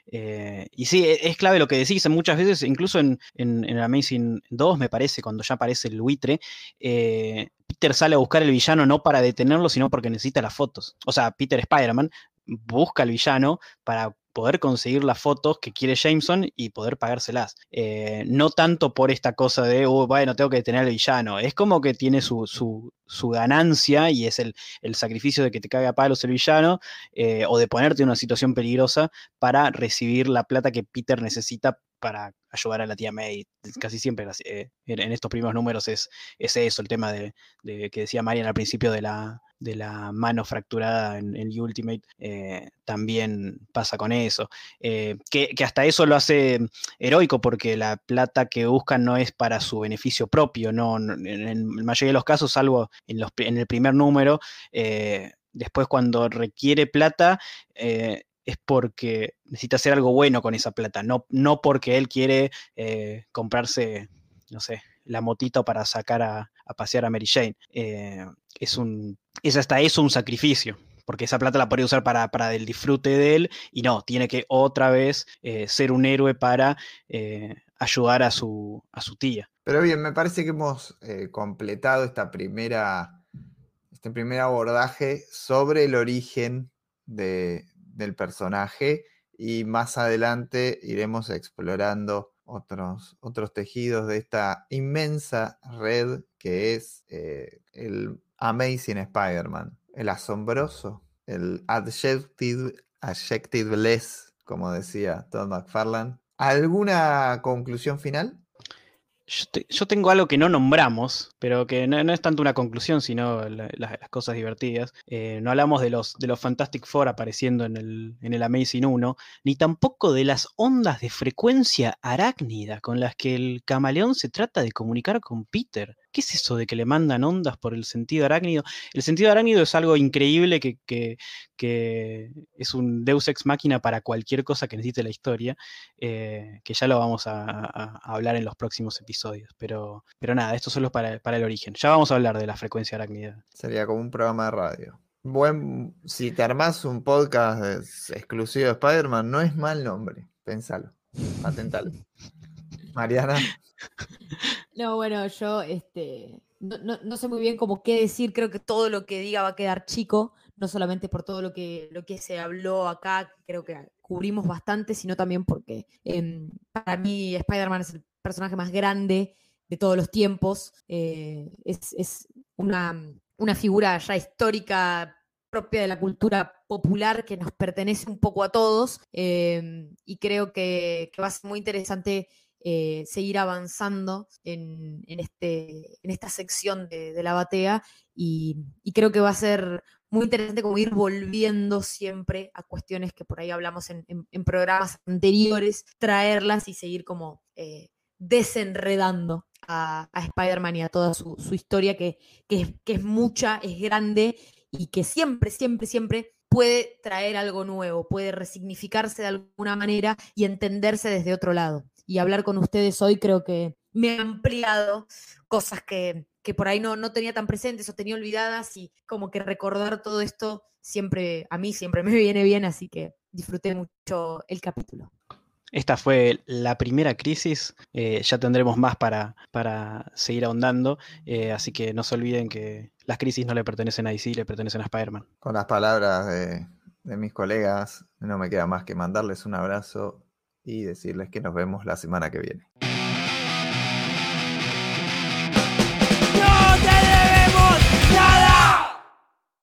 Eh, y sí, e, es clave lo que decís, muchas veces, incluso en, en, Amazing 2, me parece, cuando ya aparece el buitre, eh, Peter sale a buscar el villano no para detenerlo, sino porque necesita las fotos. O sea, Peter Spider-Man busca al villano para poder conseguir las fotos que quiere Jameson y poder pagárselas. Eh, no tanto por esta cosa de, oh, bueno, tengo que detener al villano. Es como que tiene su, su, ganancia y es el, sacrificio de que te caiga a palos el villano eh, o de ponerte en una situación peligrosa para recibir la plata que Peter necesita para ayudar a la tía May. Casi siempre eh, en estos primeros números es, es eso, el tema de, que decía Marian al principio de la, de la mano fracturada en, Ultimate, eh, también pasa con eso. Eh, que, hasta eso lo hace heroico porque la plata que buscan no es para su beneficio propio, no, en, la mayoría de los casos, salvo en, los, en el primer número, después cuando requiere plata, es porque necesita hacer algo bueno con esa plata, no, no porque él quiere comprarse, no sé, la motito para sacar a, pasear a Mary Jane. Eh, es, un, es hasta eso un sacrificio, porque esa plata la podría usar para, el disfrute de él y no, tiene que otra vez eh, ser un héroe para eh, ayudar a su, a su tía. Pero bien, me parece que hemos completado esta primera, este primer abordaje sobre el origen de, del personaje y más adelante iremos explorando otros, otros tejidos de esta inmensa red que es eh, el Amazing Spider-Man, el asombroso, el adjective, adjectiveless, como decía Todd McFarlane. ¿Alguna conclusión final? Yo, tengo algo que no nombramos, pero que no, es tanto una conclusión, sino las cosas divertidas. Eh, no hablamos de los, de los Fantastic Four apareciendo en el, en el Amazing 1, ni tampoco de las ondas de frecuencia arácnida con las que el camaleón se trata de comunicar con Peter. ¿Qué es eso de que le mandan ondas por el sentido arácnido? El sentido arácnido es algo increíble que, es un deus ex máquina para cualquier cosa que necesite la historia, eh, que ya lo vamos a, hablar en los próximos episodios. Pero, pero nada, esto solo es para, para el origen. Ya vamos a hablar de la frecuencia arácnida. Sería como un programa de radio. Buen, si te armás un podcast exclusivo de Spider-Man, no es mal nombre. Pensalo. Atentalo. Mariana. No, bueno, yo este, no, sé muy bien cómo qué decir. Creo que todo lo que diga va a quedar chico, no solamente por todo lo que, lo que se habló acá, creo que cubrimos bastante, sino también porque em, para mí Spider-Man es el personaje más grande de todos los tiempos. Eh, es, una, una figura ya histórica propia de la cultura popular que nos pertenece un poco a todos em, y creo que, que, va a ser muy interesante eh, seguir avanzando en, este, en esta sección de, la batea y, creo que va a ser muy interesante como ir volviendo siempre a cuestiones que por ahí hablamos en, programas anteriores, traerlas y seguir como eh, desenredando a, Spider-Man y a toda su, historia que, es mucha, es grande y que siempre, siempre, siempre puede traer algo nuevo, puede resignificarse de alguna manera y entenderse desde otro lado y hablar con ustedes hoy creo que me ha ampliado cosas que, por ahí no, no tenía tan presentes o tenía olvidadas y como que recordar todo esto siempre, a mí siempre me viene bien, así que disfruté mucho el capítulo. Esta fue la primera crisis, eh, ya tendremos más para, para seguir ahondando, eh, así que no se olviden que las crisis no le pertenecen a DC, le pertenecen a Spider-Man. Con las palabras de, de mis colegas, no me queda más que mandarles un abrazo y decirles que nos vemos la semana que viene.